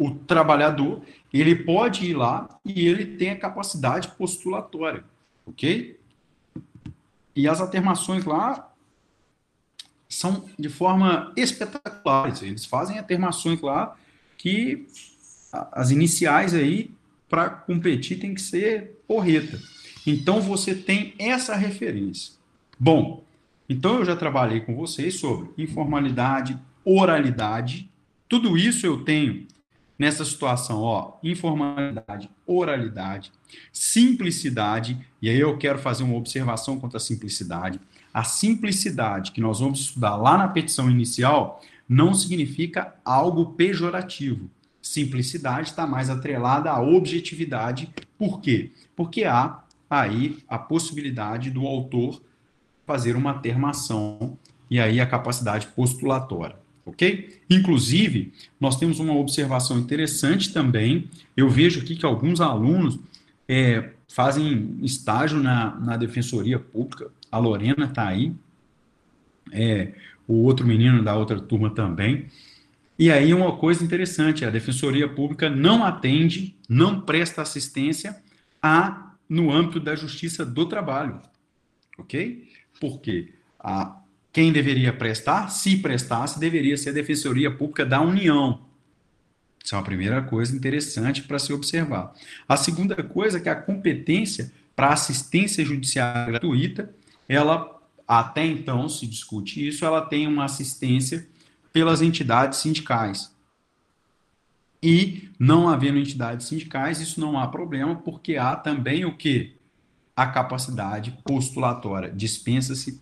o trabalhador, ele pode ir lá e ele tem a capacidade postulatória, ok? E as atermações lá são de forma espetacular. Eles fazem atermações lá que as iniciais aí para competir tem que ser porreta. Então você tem essa referência. Bom, então eu já trabalhei com vocês sobre informalidade, oralidade. Tudo isso eu tenho nessa situação, ó, informalidade, oralidade, simplicidade, e aí eu quero fazer uma observação quanto à simplicidade. A simplicidade que nós vamos estudar lá na petição inicial não significa algo pejorativo. Simplicidade está mais atrelada à objetividade. Por quê? Porque há aí a possibilidade do autor fazer uma termação e aí a capacidade postulatória, ok? Inclusive, nós temos uma observação interessante também. Eu vejo aqui que alguns alunos é, fazem estágio na, na Defensoria Pública. A Lorena está aí, é, o outro menino da outra turma também. E aí uma coisa interessante, a Defensoria Pública não atende, não presta assistência a no âmbito da Justiça do Trabalho, ok? Porque a, quem deveria prestar, se prestasse, deveria ser a Defensoria Pública da União. Isso é uma primeira coisa interessante para se observar. A segunda coisa é que a competência para assistência judiciária gratuita, ela até então se discute isso, ela tem uma assistência pelas entidades sindicais. E não havendo entidades sindicais, isso não há problema, porque há também o que? A capacidade postulatória. Dispensa-se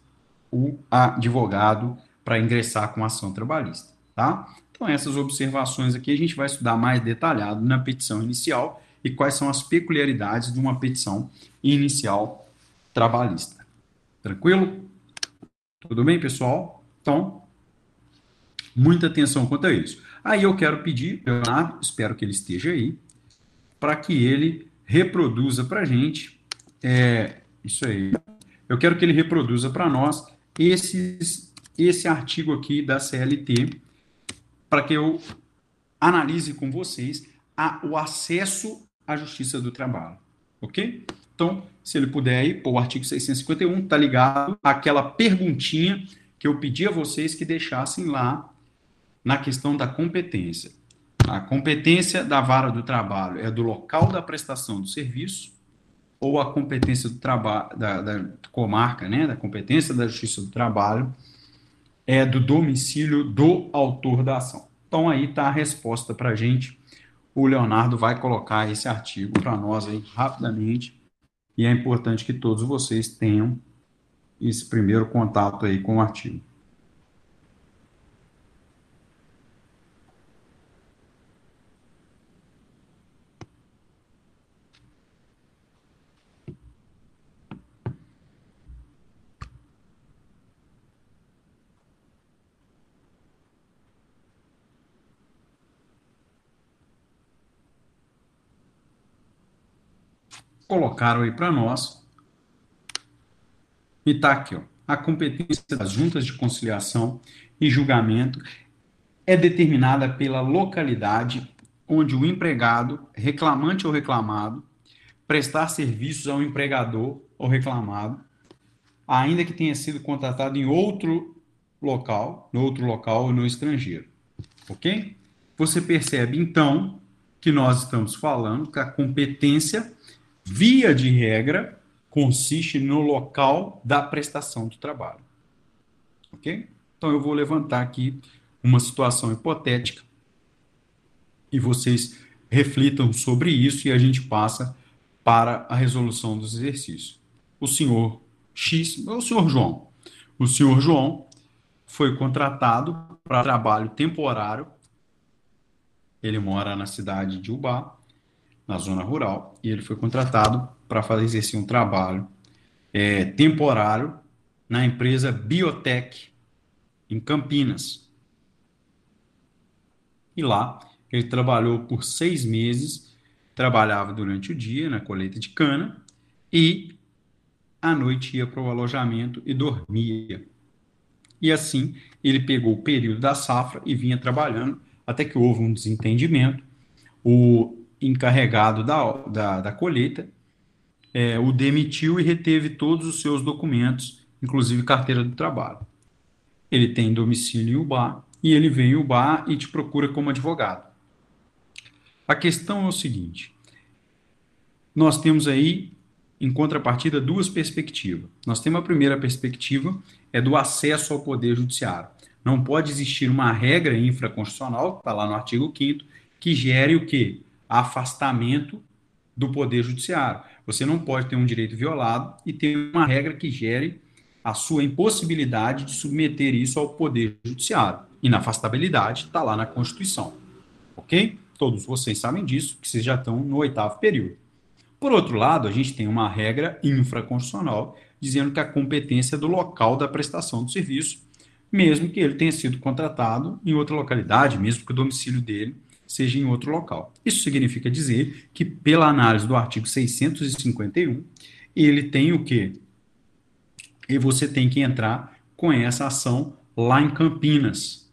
o advogado para ingressar com ação trabalhista, tá? Então, essas observações aqui a gente vai estudar mais detalhado na petição inicial e quais são as peculiaridades de uma petição inicial trabalhista. Tranquilo? Tudo bem, pessoal? Então, muita atenção quanto a isso. Aí eu quero pedir, Leonardo, espero que ele esteja aí, para que ele reproduza para a gente, é, isso aí, eu quero que ele reproduza para nós esses, esse artigo aqui da CLT, para que eu analise com vocês a, o acesso à justiça do trabalho, ok? Então, se ele puder aí, pô, o artigo 651 está ligado àquela perguntinha que eu pedi a vocês que deixassem lá na questão da competência. A competência da vara do trabalho é do local da prestação do serviço ou a competência do trabalho da, da comarca, né, da competência da Justiça do Trabalho é do domicílio do autor da ação. Então aí está a resposta para a gente. O Leonardo vai colocar esse artigo para nós aí rapidamente e é importante que todos vocês tenham esse primeiro contato aí com o artigo. Colocaram aí para nós. E está aqui, ó. A competência das juntas de conciliação e julgamento é determinada pela localidade onde o empregado, reclamante ou reclamado, prestar serviços ao empregador ou reclamado, ainda que tenha sido contratado em outro local, no outro local ou no estrangeiro. Ok? Você percebe, então, que nós estamos falando que a competência via de regra, consiste no local da prestação do trabalho. Ok? Então, eu vou levantar aqui uma situação hipotética e vocês reflitam sobre isso e a gente passa para a resolução dos exercícios. O senhor X, o senhor João. O senhor João foi contratado para trabalho temporário. Ele mora na cidade de Ubá na zona rural, e ele foi contratado para fazer exercer um trabalho é, temporário na empresa Biotech, em Campinas. E lá ele trabalhou por seis meses, trabalhava durante o dia na colheita de cana e à noite ia para o alojamento e dormia. E assim ele pegou o período da safra e vinha trabalhando até que houve um desentendimento. O encarregado da, da, da colheita, é, o demitiu e reteve todos os seus documentos, inclusive carteira do trabalho. Ele tem domicílio em Ubá e ele vem em Ubá e te procura como advogado. A questão é o seguinte: nós temos aí, em contrapartida, duas perspectivas. Nós temos a primeira perspectiva, é do acesso ao Poder Judiciário. Não pode existir uma regra infraconstitucional, está lá no artigo 5 que gere o quê? Afastamento do poder judiciário. Você não pode ter um direito violado e ter uma regra que gere a sua impossibilidade de submeter isso ao poder judiciário. inafastabilidade está lá na Constituição. Ok? Todos vocês sabem disso, que vocês já estão no oitavo período. Por outro lado, a gente tem uma regra infraconstitucional dizendo que a competência é do local da prestação do serviço, mesmo que ele tenha sido contratado em outra localidade, mesmo que o domicílio dele seja em outro local. Isso significa dizer que, pela análise do artigo 651, ele tem o quê? E você tem que entrar com essa ação lá em Campinas,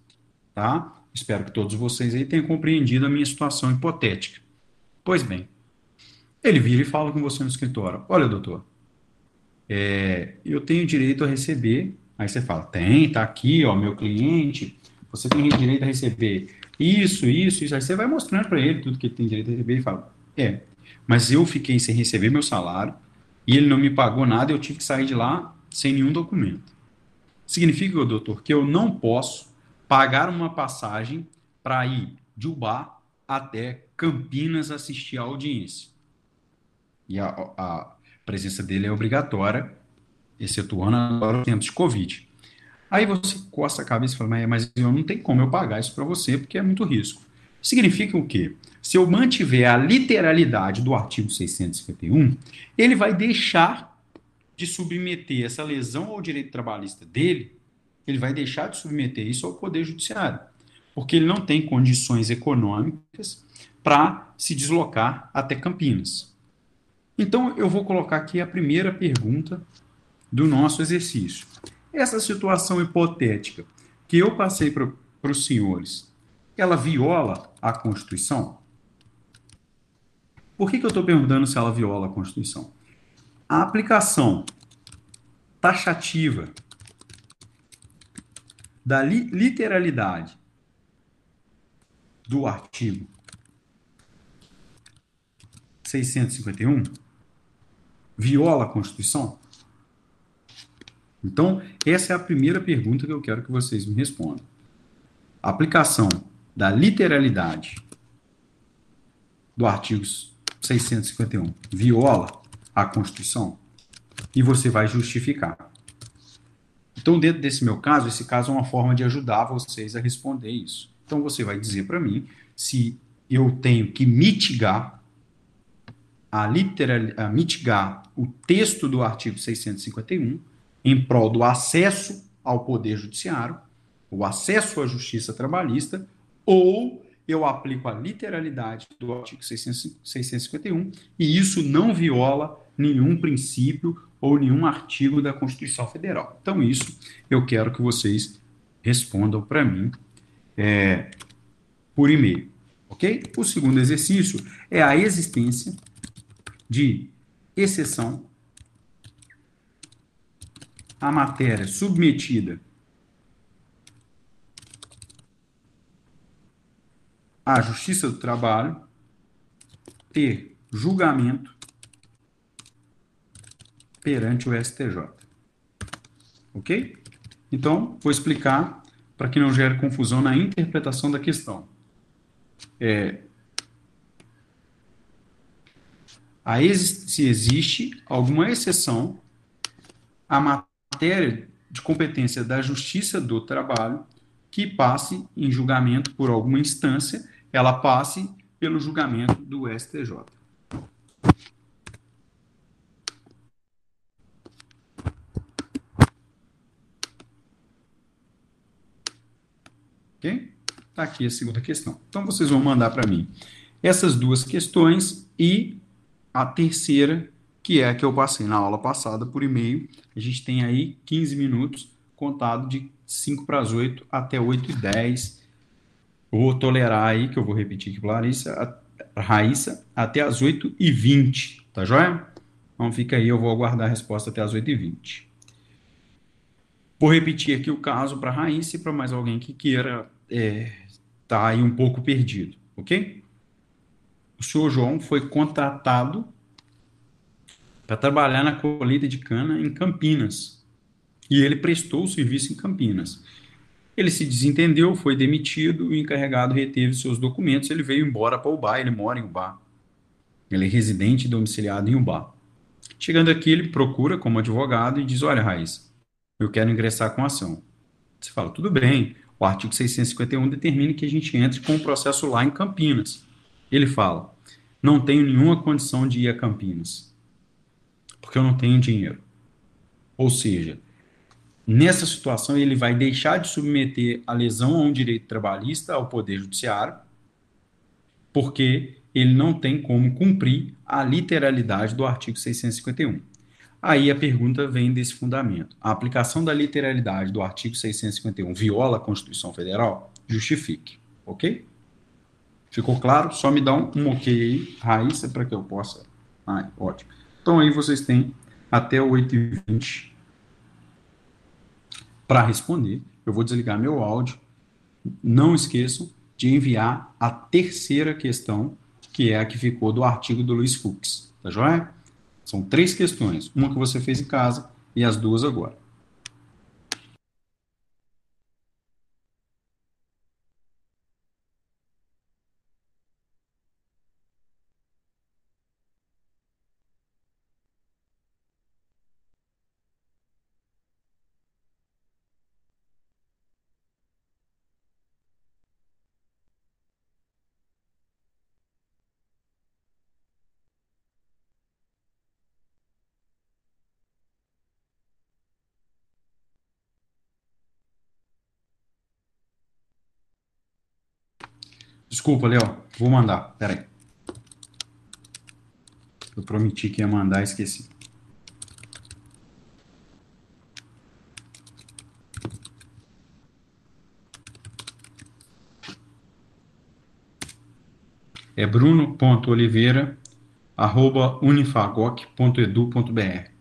tá? Espero que todos vocês aí tenham compreendido a minha situação hipotética. Pois bem, ele vira e fala com você no escritório: Olha, doutor, é, eu tenho direito a receber. Aí você fala: Tem, tá aqui, ó, meu cliente. Você tem direito a receber isso, isso, isso. Aí você vai mostrando para ele tudo que ele tem direito a receber e fala: É, mas eu fiquei sem receber meu salário e ele não me pagou nada, eu tive que sair de lá sem nenhum documento. Significa, doutor, que eu não posso pagar uma passagem para ir de Ubá até Campinas assistir a audiência. E a, a presença dele é obrigatória, excetuando agora os tempos de Covid. Aí você coça a cabeça e fala, mas eu não tenho como eu pagar isso para você, porque é muito risco. Significa o quê? Se eu mantiver a literalidade do artigo 651, ele vai deixar de submeter essa lesão ao direito trabalhista dele, ele vai deixar de submeter isso ao Poder Judiciário, porque ele não tem condições econômicas para se deslocar até Campinas. Então, eu vou colocar aqui a primeira pergunta do nosso exercício. Essa situação hipotética que eu passei para os senhores, ela viola a Constituição? Por que, que eu estou perguntando se ela viola a Constituição? A aplicação taxativa da li literalidade do artigo 651 viola a Constituição? Então, essa é a primeira pergunta que eu quero que vocês me respondam. A aplicação da literalidade do artigo 651 viola a Constituição? E você vai justificar. Então, dentro desse meu caso, esse caso é uma forma de ajudar vocês a responder isso. Então, você vai dizer para mim se eu tenho que mitigar a literal, a mitigar o texto do artigo 651 em prol do acesso ao Poder Judiciário, o acesso à justiça trabalhista, ou eu aplico a literalidade do artigo 651 e isso não viola nenhum princípio ou nenhum artigo da Constituição Federal. Então, isso eu quero que vocês respondam para mim é, por e-mail. Ok? O segundo exercício é a existência de exceção a matéria submetida à Justiça do Trabalho ter julgamento perante o STJ. Ok? Então, vou explicar para que não gere confusão na interpretação da questão. É, a se existe alguma exceção à matéria matéria de competência da Justiça do Trabalho que passe em julgamento por alguma instância, ela passe pelo julgamento do STJ. Ok? Está aqui a segunda questão. Então, vocês vão mandar para mim essas duas questões e a terceira que é a que eu passei na aula passada por e-mail. A gente tem aí 15 minutos contado de 5 para as 8 até 8 e 10. Vou tolerar aí, que eu vou repetir aqui para a Raíssa, até as 8 e 20, tá joia? Então fica aí, eu vou aguardar a resposta até as 8 e 20. Vou repetir aqui o caso para a Raíssa e para mais alguém que queira estar é, tá aí um pouco perdido, ok? O senhor João foi contratado para trabalhar na colheita de cana em Campinas. E ele prestou o serviço em Campinas. Ele se desentendeu, foi demitido, o encarregado reteve seus documentos, ele veio embora para Ubá, ele mora em Ubá. Ele é residente domiciliado em Ubá. Chegando aqui, ele procura como advogado e diz: Olha, Raiz, eu quero ingressar com ação. Você fala: Tudo bem, O artigo 651 determina que a gente entre com o processo lá em Campinas. Ele fala: não tenho nenhuma condição de ir a Campinas, porque eu não tenho dinheiro. Ou seja, nessa situação ele vai deixar de submeter a lesão a um direito trabalhista ao Poder Judiciário, porque ele não tem como cumprir a literalidade do artigo 651. Aí a pergunta vem desse fundamento. A aplicação da literalidade do artigo 651 viola a Constituição Federal? Justifique, ok? Ficou claro? Só me dá um, um ok aí, Raíssa, para que eu possa. Ah, ótimo. Então aí vocês têm até 8h20 para responder. Eu vou desligar meu áudio. Não esqueçam de enviar a terceira questão, que é a que ficou do artigo do Luiz Fux. Tá joia? São três questões, uma que você fez em casa e as duas agora. Desculpa, Léo. Vou mandar. Peraí. Eu prometi que ia mandar, esqueci. É bruno.oliveira.unifagoc.edu.br.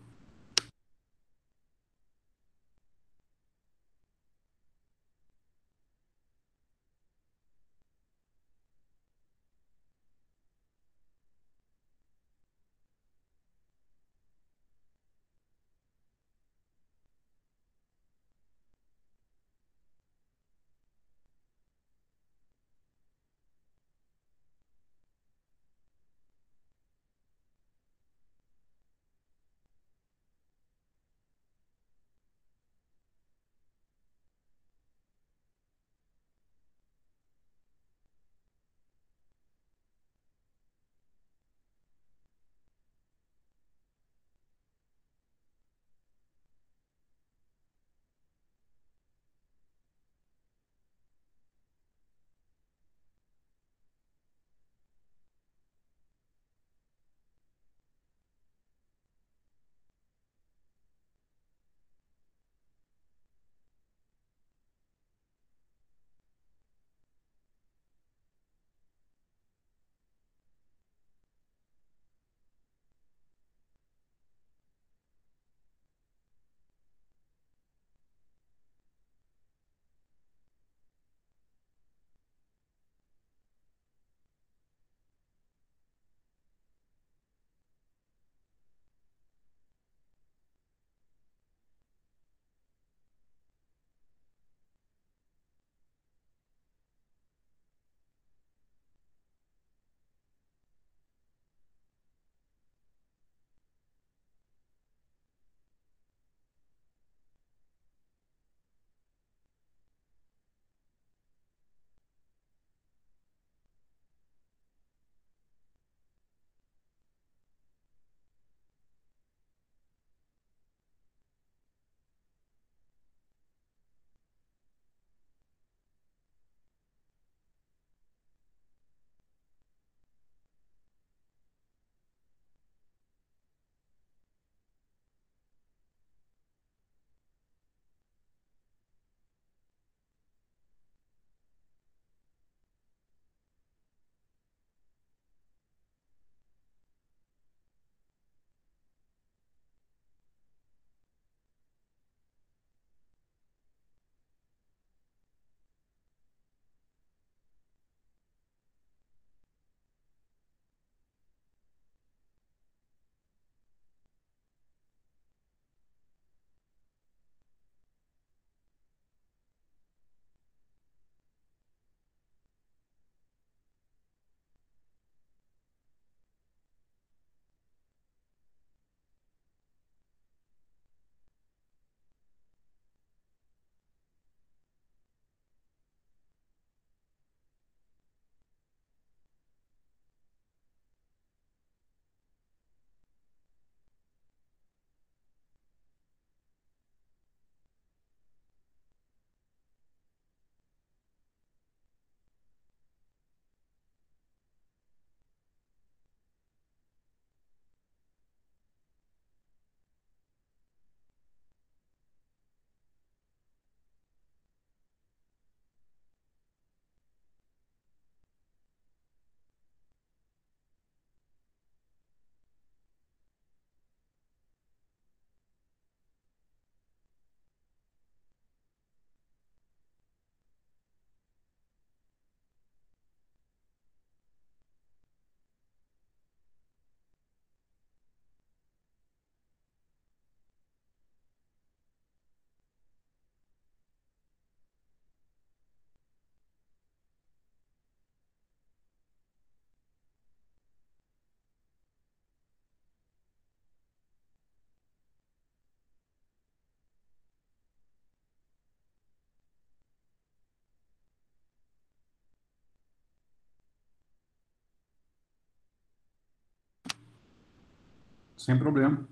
sem problema,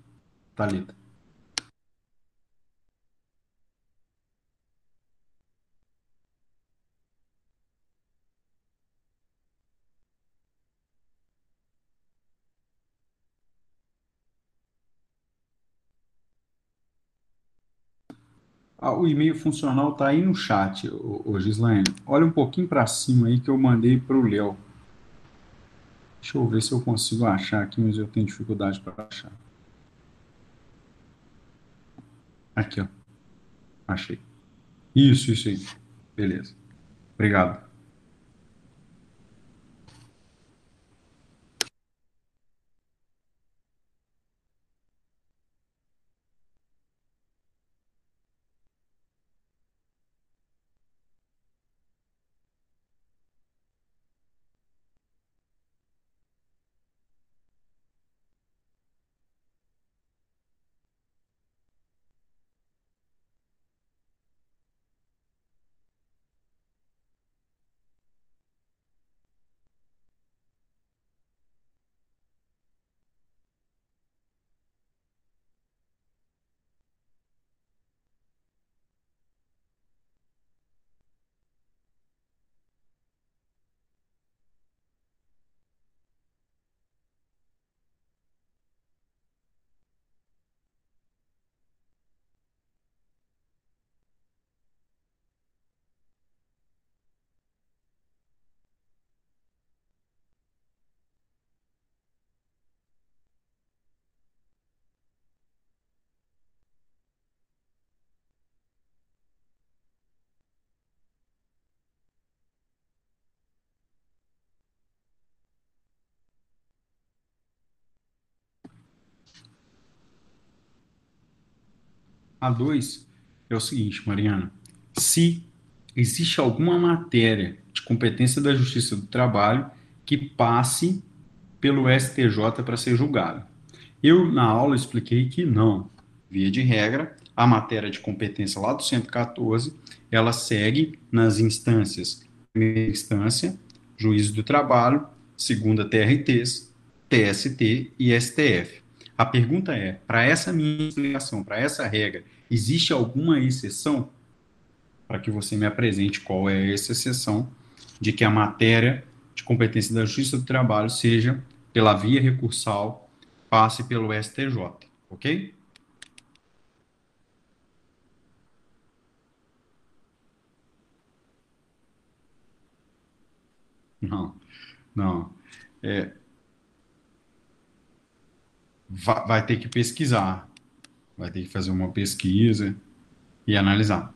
Thalita. Ah, o e-mail funcional está aí no chat, ô, ô Gislaine. Olha um pouquinho para cima aí que eu mandei para o Léo. Deixa eu ver se eu consigo achar aqui, mas eu tenho dificuldade para achar. Aqui, ó. Achei. Isso, isso aí. Beleza. Obrigado. A dois é o seguinte, Mariana. Se existe alguma matéria de competência da Justiça do Trabalho que passe pelo STJ para ser julgada. Eu, na aula, expliquei que não. Via de regra, a matéria de competência lá do 114, ela segue nas instâncias, primeira instância, Juízo do Trabalho, segunda TRTs, TST e STF. A pergunta é, para essa minha explicação, para essa regra, existe alguma exceção? Para que você me apresente qual é essa exceção de que a matéria de competência da Justiça do Trabalho seja pela via recursal, passe pelo STJ, ok? Não, não. É, vai, vai ter que pesquisar, vai ter que fazer uma pesquisa e analisar.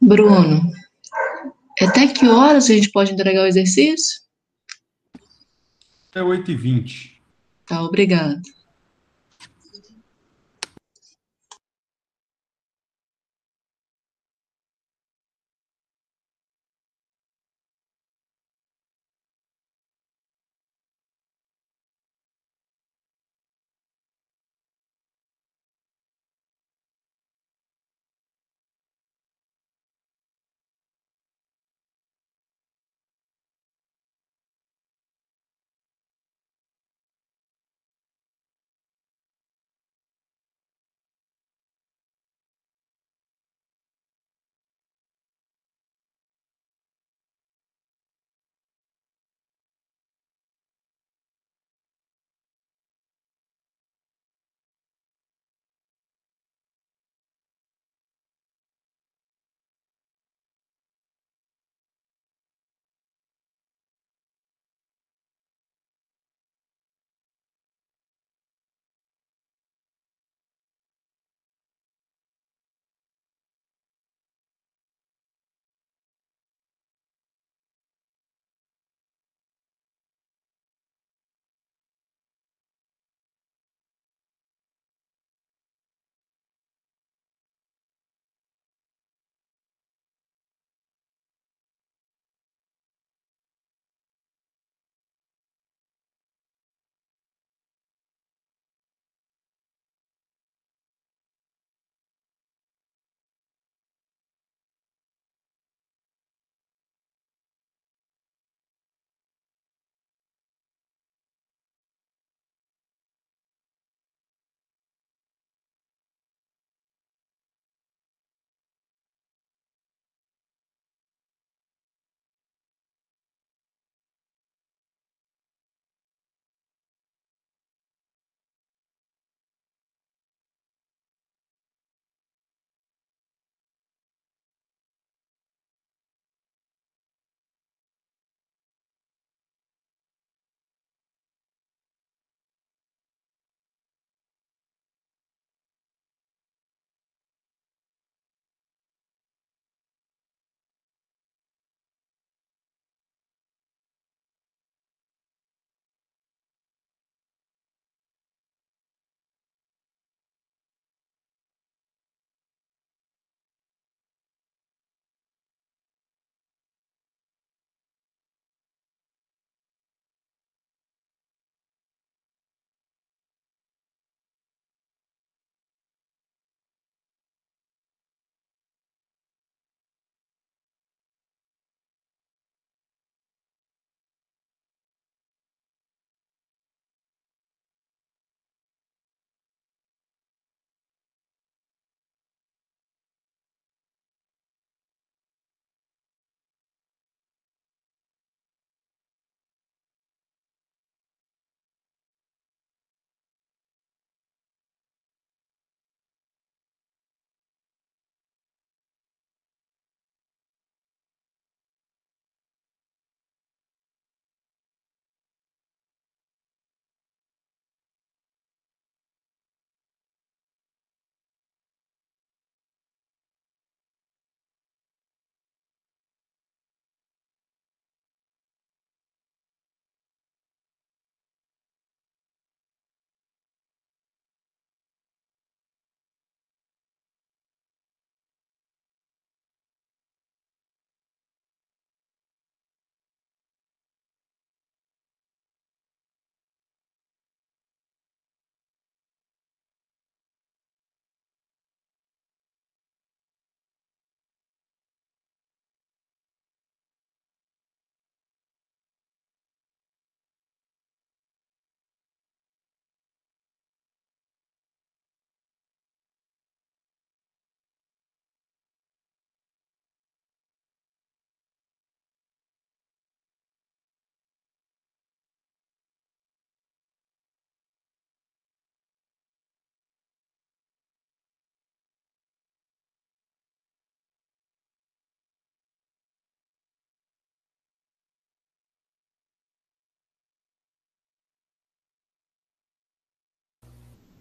Bruno, até que horas a gente pode entregar o exercício? Até 8h20. Tá, obrigado.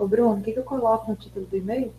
Ô, Bruno, o que, que eu coloco no título do e-mail?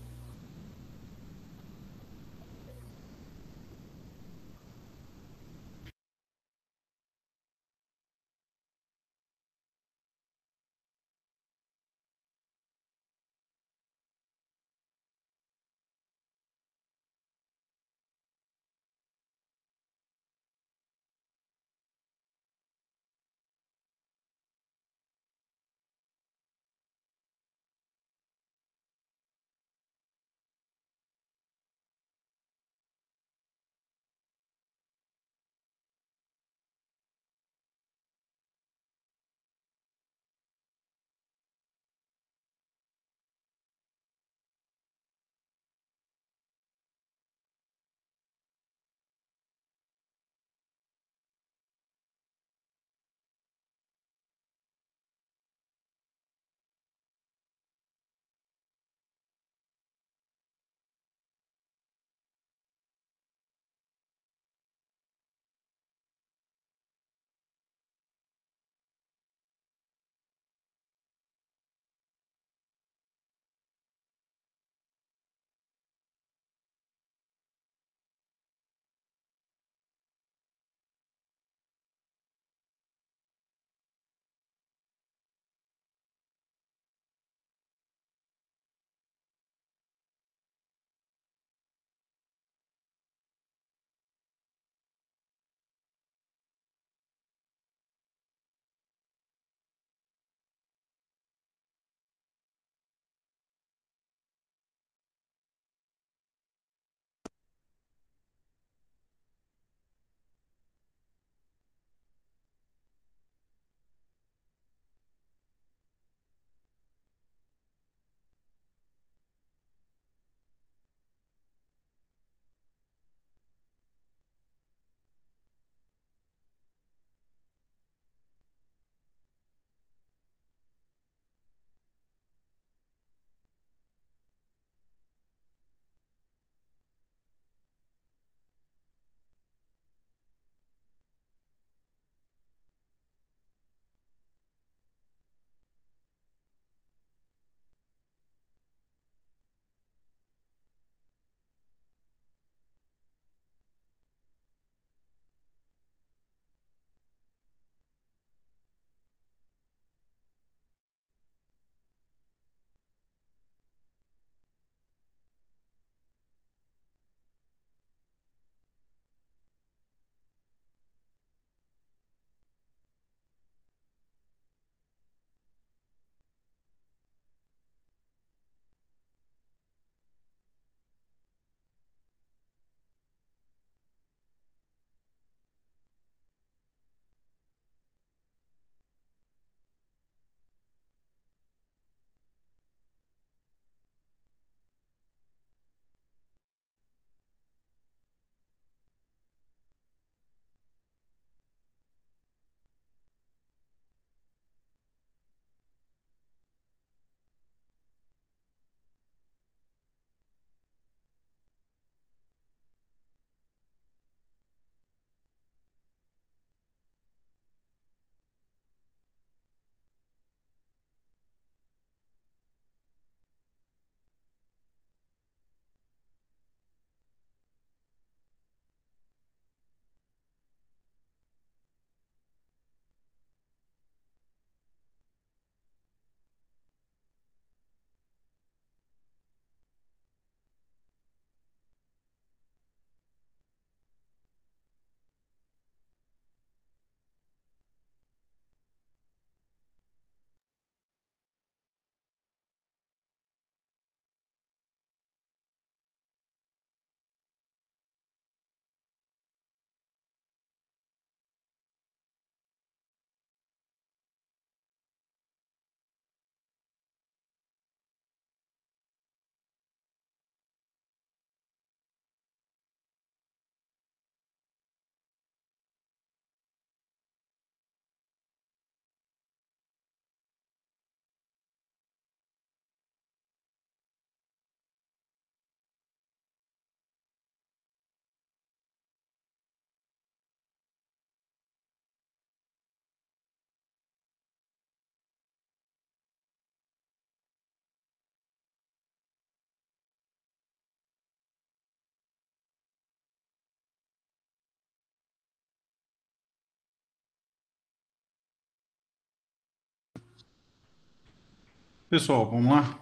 Pessoal, vamos lá?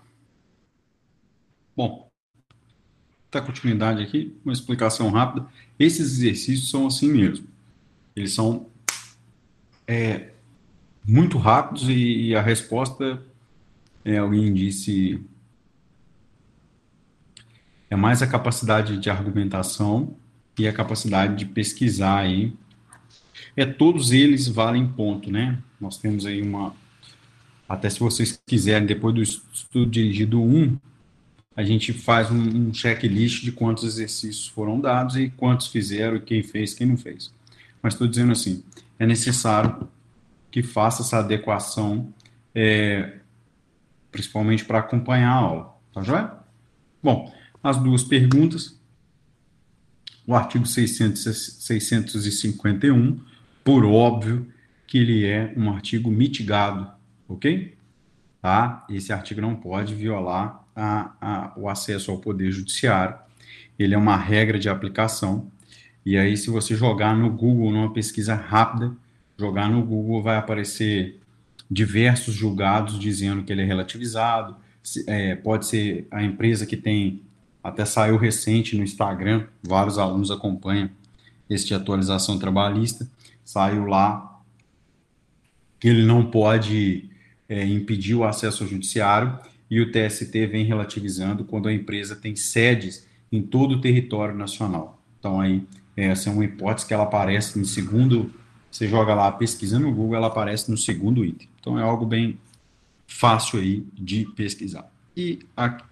Bom, dar continuidade aqui, uma explicação rápida. Esses exercícios são assim mesmo. Eles são é, muito rápidos e, e a resposta, é, alguém disse, é mais a capacidade de argumentação e a capacidade de pesquisar aí. É, todos eles valem ponto, né? Nós temos aí uma, até se vocês quiserem, depois do estudo dirigido 1, a gente faz um, um checklist de quantos exercícios foram dados e quantos fizeram, quem fez, quem não fez. Mas estou dizendo assim, é necessário que faça essa adequação, é, principalmente para acompanhar a aula, tá joia? Bom, as duas perguntas, o artigo 600, 651, por óbvio que ele é um artigo mitigado, ok? Tá? Esse artigo não pode violar a, a, o acesso ao poder judiciário. Ele é uma regra de aplicação. E aí, se você jogar no Google, numa pesquisa rápida, jogar no Google, vai aparecer diversos julgados dizendo que ele é relativizado. É, pode ser a empresa que tem, até saiu recente no Instagram, vários alunos acompanham este atualização trabalhista, saiu lá que ele não pode é, impedir o acesso ao judiciário e o TST vem relativizando quando a empresa tem sedes em todo o território nacional. Então, aí, essa é uma hipótese que ela aparece no segundo, você joga lá, pesquisa no Google, ela aparece no segundo item. Então, é algo bem fácil aí de pesquisar. E aqui,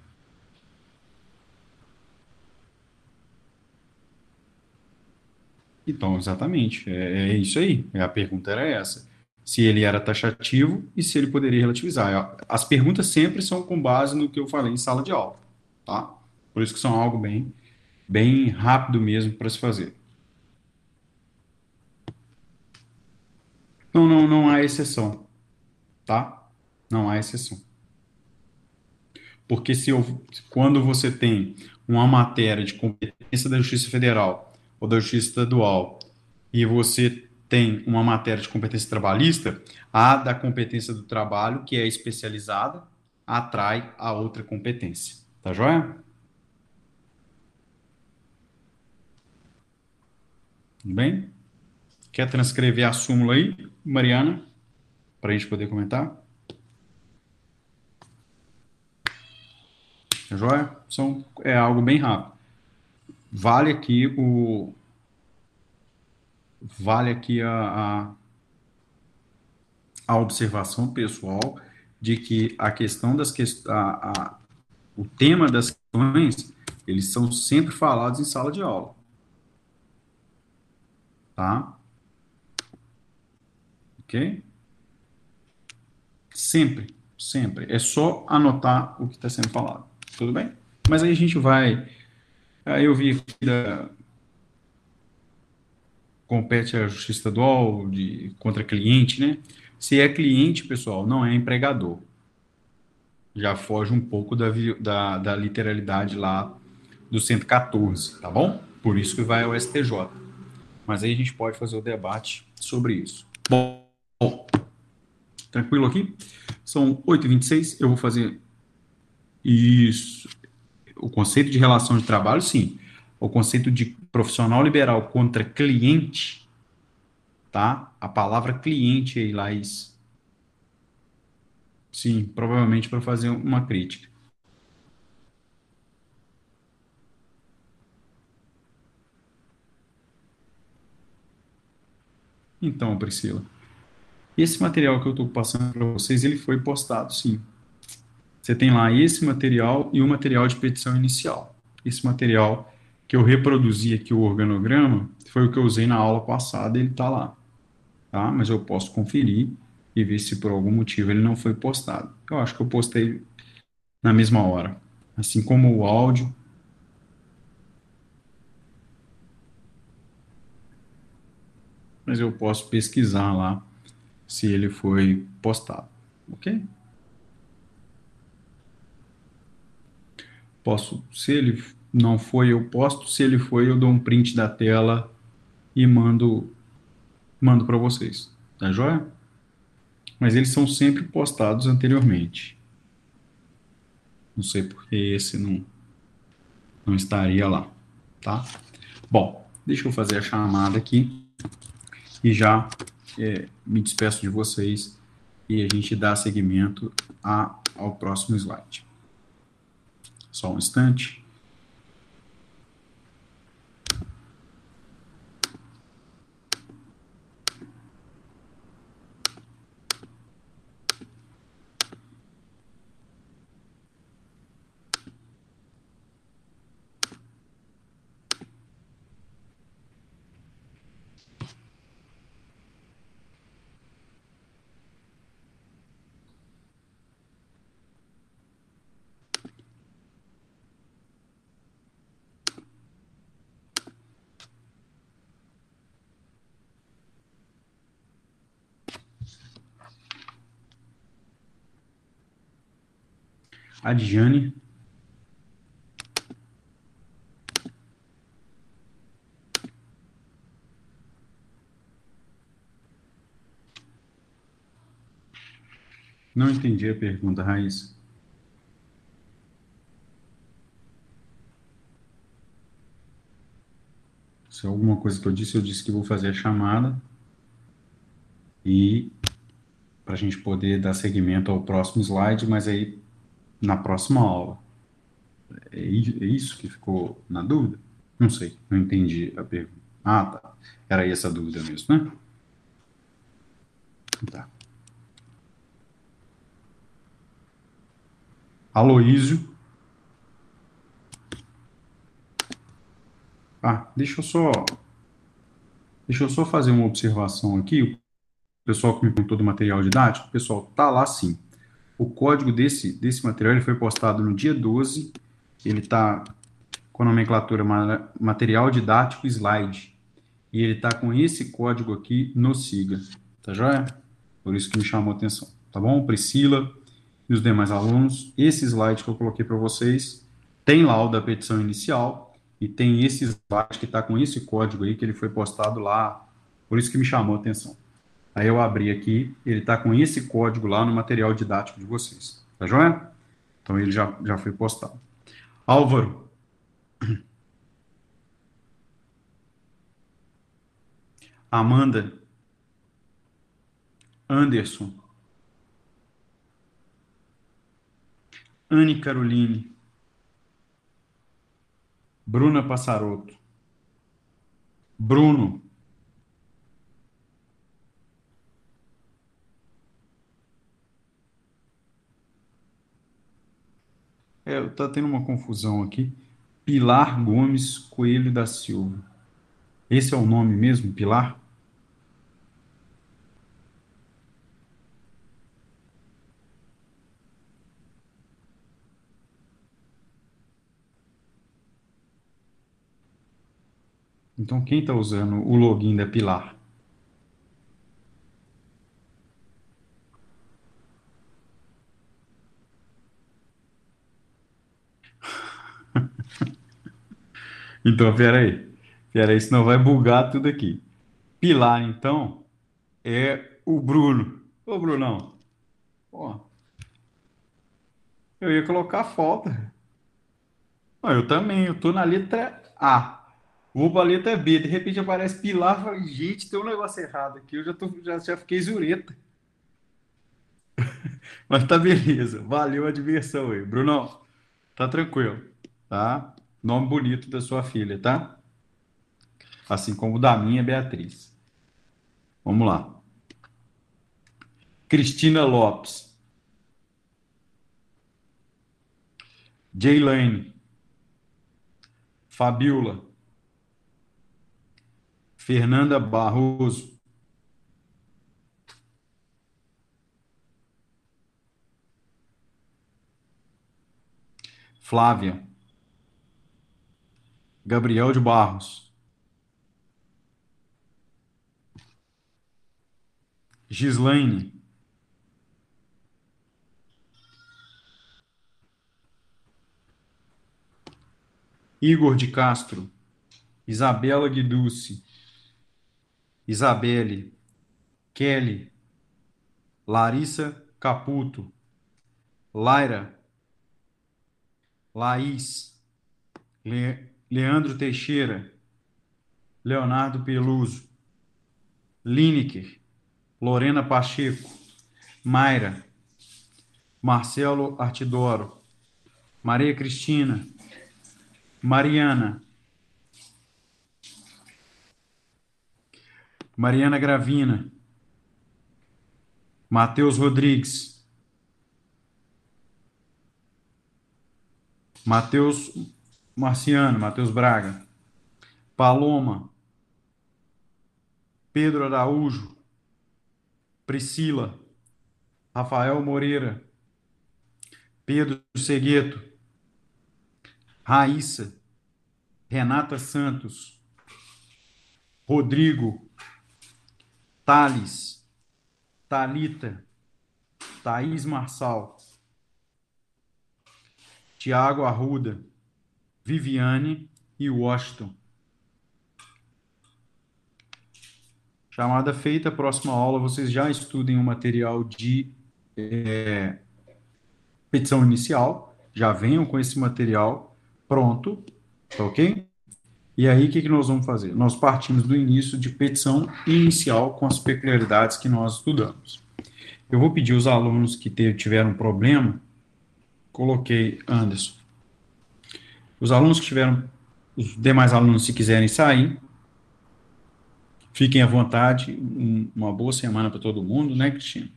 Então, exatamente, é, é, isso aí. A pergunta era essa se ele era taxativo e se ele poderia relativizar. As perguntas sempre são com base no que eu falei em sala de aula, tá? Por isso que são algo bem, bem rápido mesmo para se fazer. Não, não, não há exceção, tá? Não há exceção. Porque se eu, quando você tem uma matéria de competência da Justiça Federal ou da Justiça Estadual e você tem uma matéria de competência trabalhista, a da competência do trabalho, que é especializada, atrai a outra competência. Tá joia? Tudo bem? Quer transcrever a súmula aí, Mariana, para a gente poder comentar? Tá joia? São, é algo bem rápido. Vale aqui o, vale aqui a, a, a observação pessoal de que a questão das questões, o tema das questões, eles são sempre falados em sala de aula. Tá? Ok? Sempre, sempre. É só anotar o que está sendo falado. Tudo bem? Mas aí a gente vai. Aí eu vi da, compete à justiça estadual de, contra cliente, né? Se é cliente, pessoal, não é empregador. Já foge um pouco da, da, da literalidade lá do 114, tá bom? Por isso que vai ao STJ. Mas aí a gente pode fazer o debate sobre isso. Bom, tranquilo aqui? São 8h26, eu vou fazer isso. O conceito de relação de trabalho, sim o conceito de profissional liberal contra cliente, tá? A palavra cliente aí, Laís. Sim, provavelmente para fazer uma crítica. Então, Priscila, esse material que eu estou passando para vocês, ele foi postado, sim. Você tem lá esse material e o material de petição inicial. Esse material que eu reproduzi aqui o organograma foi o que eu usei na aula passada, ele está lá. Tá? Mas eu posso conferir e ver se por algum motivo ele não foi postado. Eu acho que eu postei na mesma hora. Assim como o áudio. Mas eu posso pesquisar lá se ele foi postado. Ok? Posso, se ele não foi, eu posto. Se ele foi, eu dou um print da tela e mando mando para vocês. Tá joia? Mas eles são sempre postados anteriormente. Não sei porque esse não, não estaria lá, tá? Bom, deixa eu fazer a chamada aqui e já é, me despeço de vocês e a gente dá seguimento a, ao próximo slide. Só um instante. Adjane. Não entendi a pergunta, Raíssa. Se é alguma coisa que eu disse, eu disse que vou fazer a chamada e para a gente poder dar seguimento ao próximo slide, mas aí na próxima aula. É, é isso que ficou na dúvida? Não sei, não entendi a pergunta. Ah, tá. Era essa a dúvida mesmo, né? Tá. Aloísio. Ah, deixa eu só. Deixa eu só fazer uma observação aqui. O pessoal que me perguntou do material didático, o pessoal tá lá sim. O código desse, desse material ele foi postado no dia 12. Ele está com a nomenclatura material didático slide. E ele está com esse código aqui no SIGA. Tá joia? Por isso que me chamou a atenção. Tá bom? Priscila e os demais alunos. Esse slide que eu coloquei para vocês tem lá o da petição inicial e tem esse slide que está com esse código aí que ele foi postado lá. Por isso que me chamou a atenção. Aí eu abri aqui, ele está com esse código lá no material didático de vocês. Tá joia? Então ele já, já foi postado. Álvaro. Amanda. Anderson. Anne Caroline. Bruna Passaroto. Bruno. É, tá tendo uma confusão aqui. Pilar Gomes Coelho da Silva. Esse é o nome mesmo, Pilar? Então, quem está usando o login da Pilar? Então, peraí. Peraí, senão vai bugar tudo aqui. Pilar, então, é o Bruno. Ô, Brunão. Ó, eu ia colocar falta. Ah, eu também, eu tô na letra A. Vou pra letra B. De repente aparece Pilar. Falei, gente, tem um negócio errado aqui. Eu já, tô, já, já fiquei zureta. (laughs) Mas tá beleza. Valeu a diversão aí. Brunão, tá tranquilo, tá? Nome bonito da sua filha, tá? Assim como o da minha, Beatriz. Vamos lá. Cristina Lopes. Jaylane. Fabiola. Fernanda Barroso. Flávia. Gabriel de Barros. Gislaine. Igor de Castro. Isabela Guiducci. Isabelle. Kelly. Larissa Caputo. Laira. Laís, Le, Leandro Teixeira, Leonardo Peluso, Lineker, Lorena Pacheco, Mayra, Marcelo Artidoro, Maria Cristina, Mariana, Mariana Gravina, Matheus Rodrigues, Matheus Marciano, Matheus Braga, Paloma, Pedro Araújo, Priscila, Rafael Moreira, Pedro Segueto, Raíssa, Renata Santos, Rodrigo, Thales, Talita, Thaís Marçal, Tiago Arruda, Viviane e Washington. Chamada feita, próxima aula vocês já estudem o material de é, petição inicial, já venham com esse material pronto, tá ok? E aí, o que, que nós vamos fazer? Nós partimos do início de petição inicial com as peculiaridades que nós estudamos. Eu vou pedir aos alunos que tiveram problema, coloquei Anderson. Os alunos que tiveram, os demais alunos, se quiserem sair, fiquem à vontade. uma boa semana para todo mundo, né, Cristina?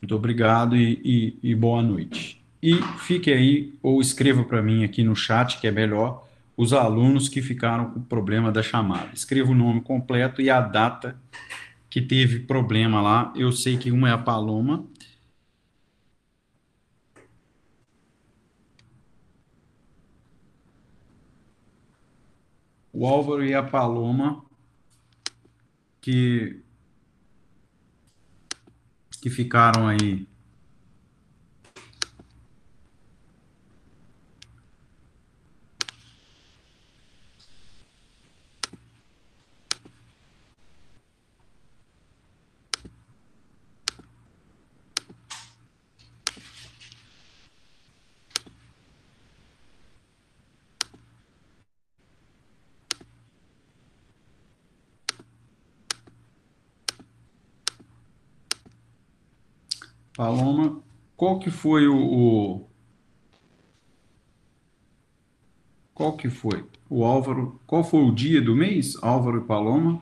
Muito obrigado e, e, e boa noite. E fique aí, ou escreva para mim aqui no chat, que é melhor, os alunos que ficaram com o problema da chamada. Escreva o nome completo e a data que teve problema lá. Eu sei que uma é a Paloma. O Álvaro e a Paloma, que, que ficaram aí Paloma, qual que foi o, o, qual que foi o Álvaro? Qual foi o dia do mês? Álvaro e Paloma?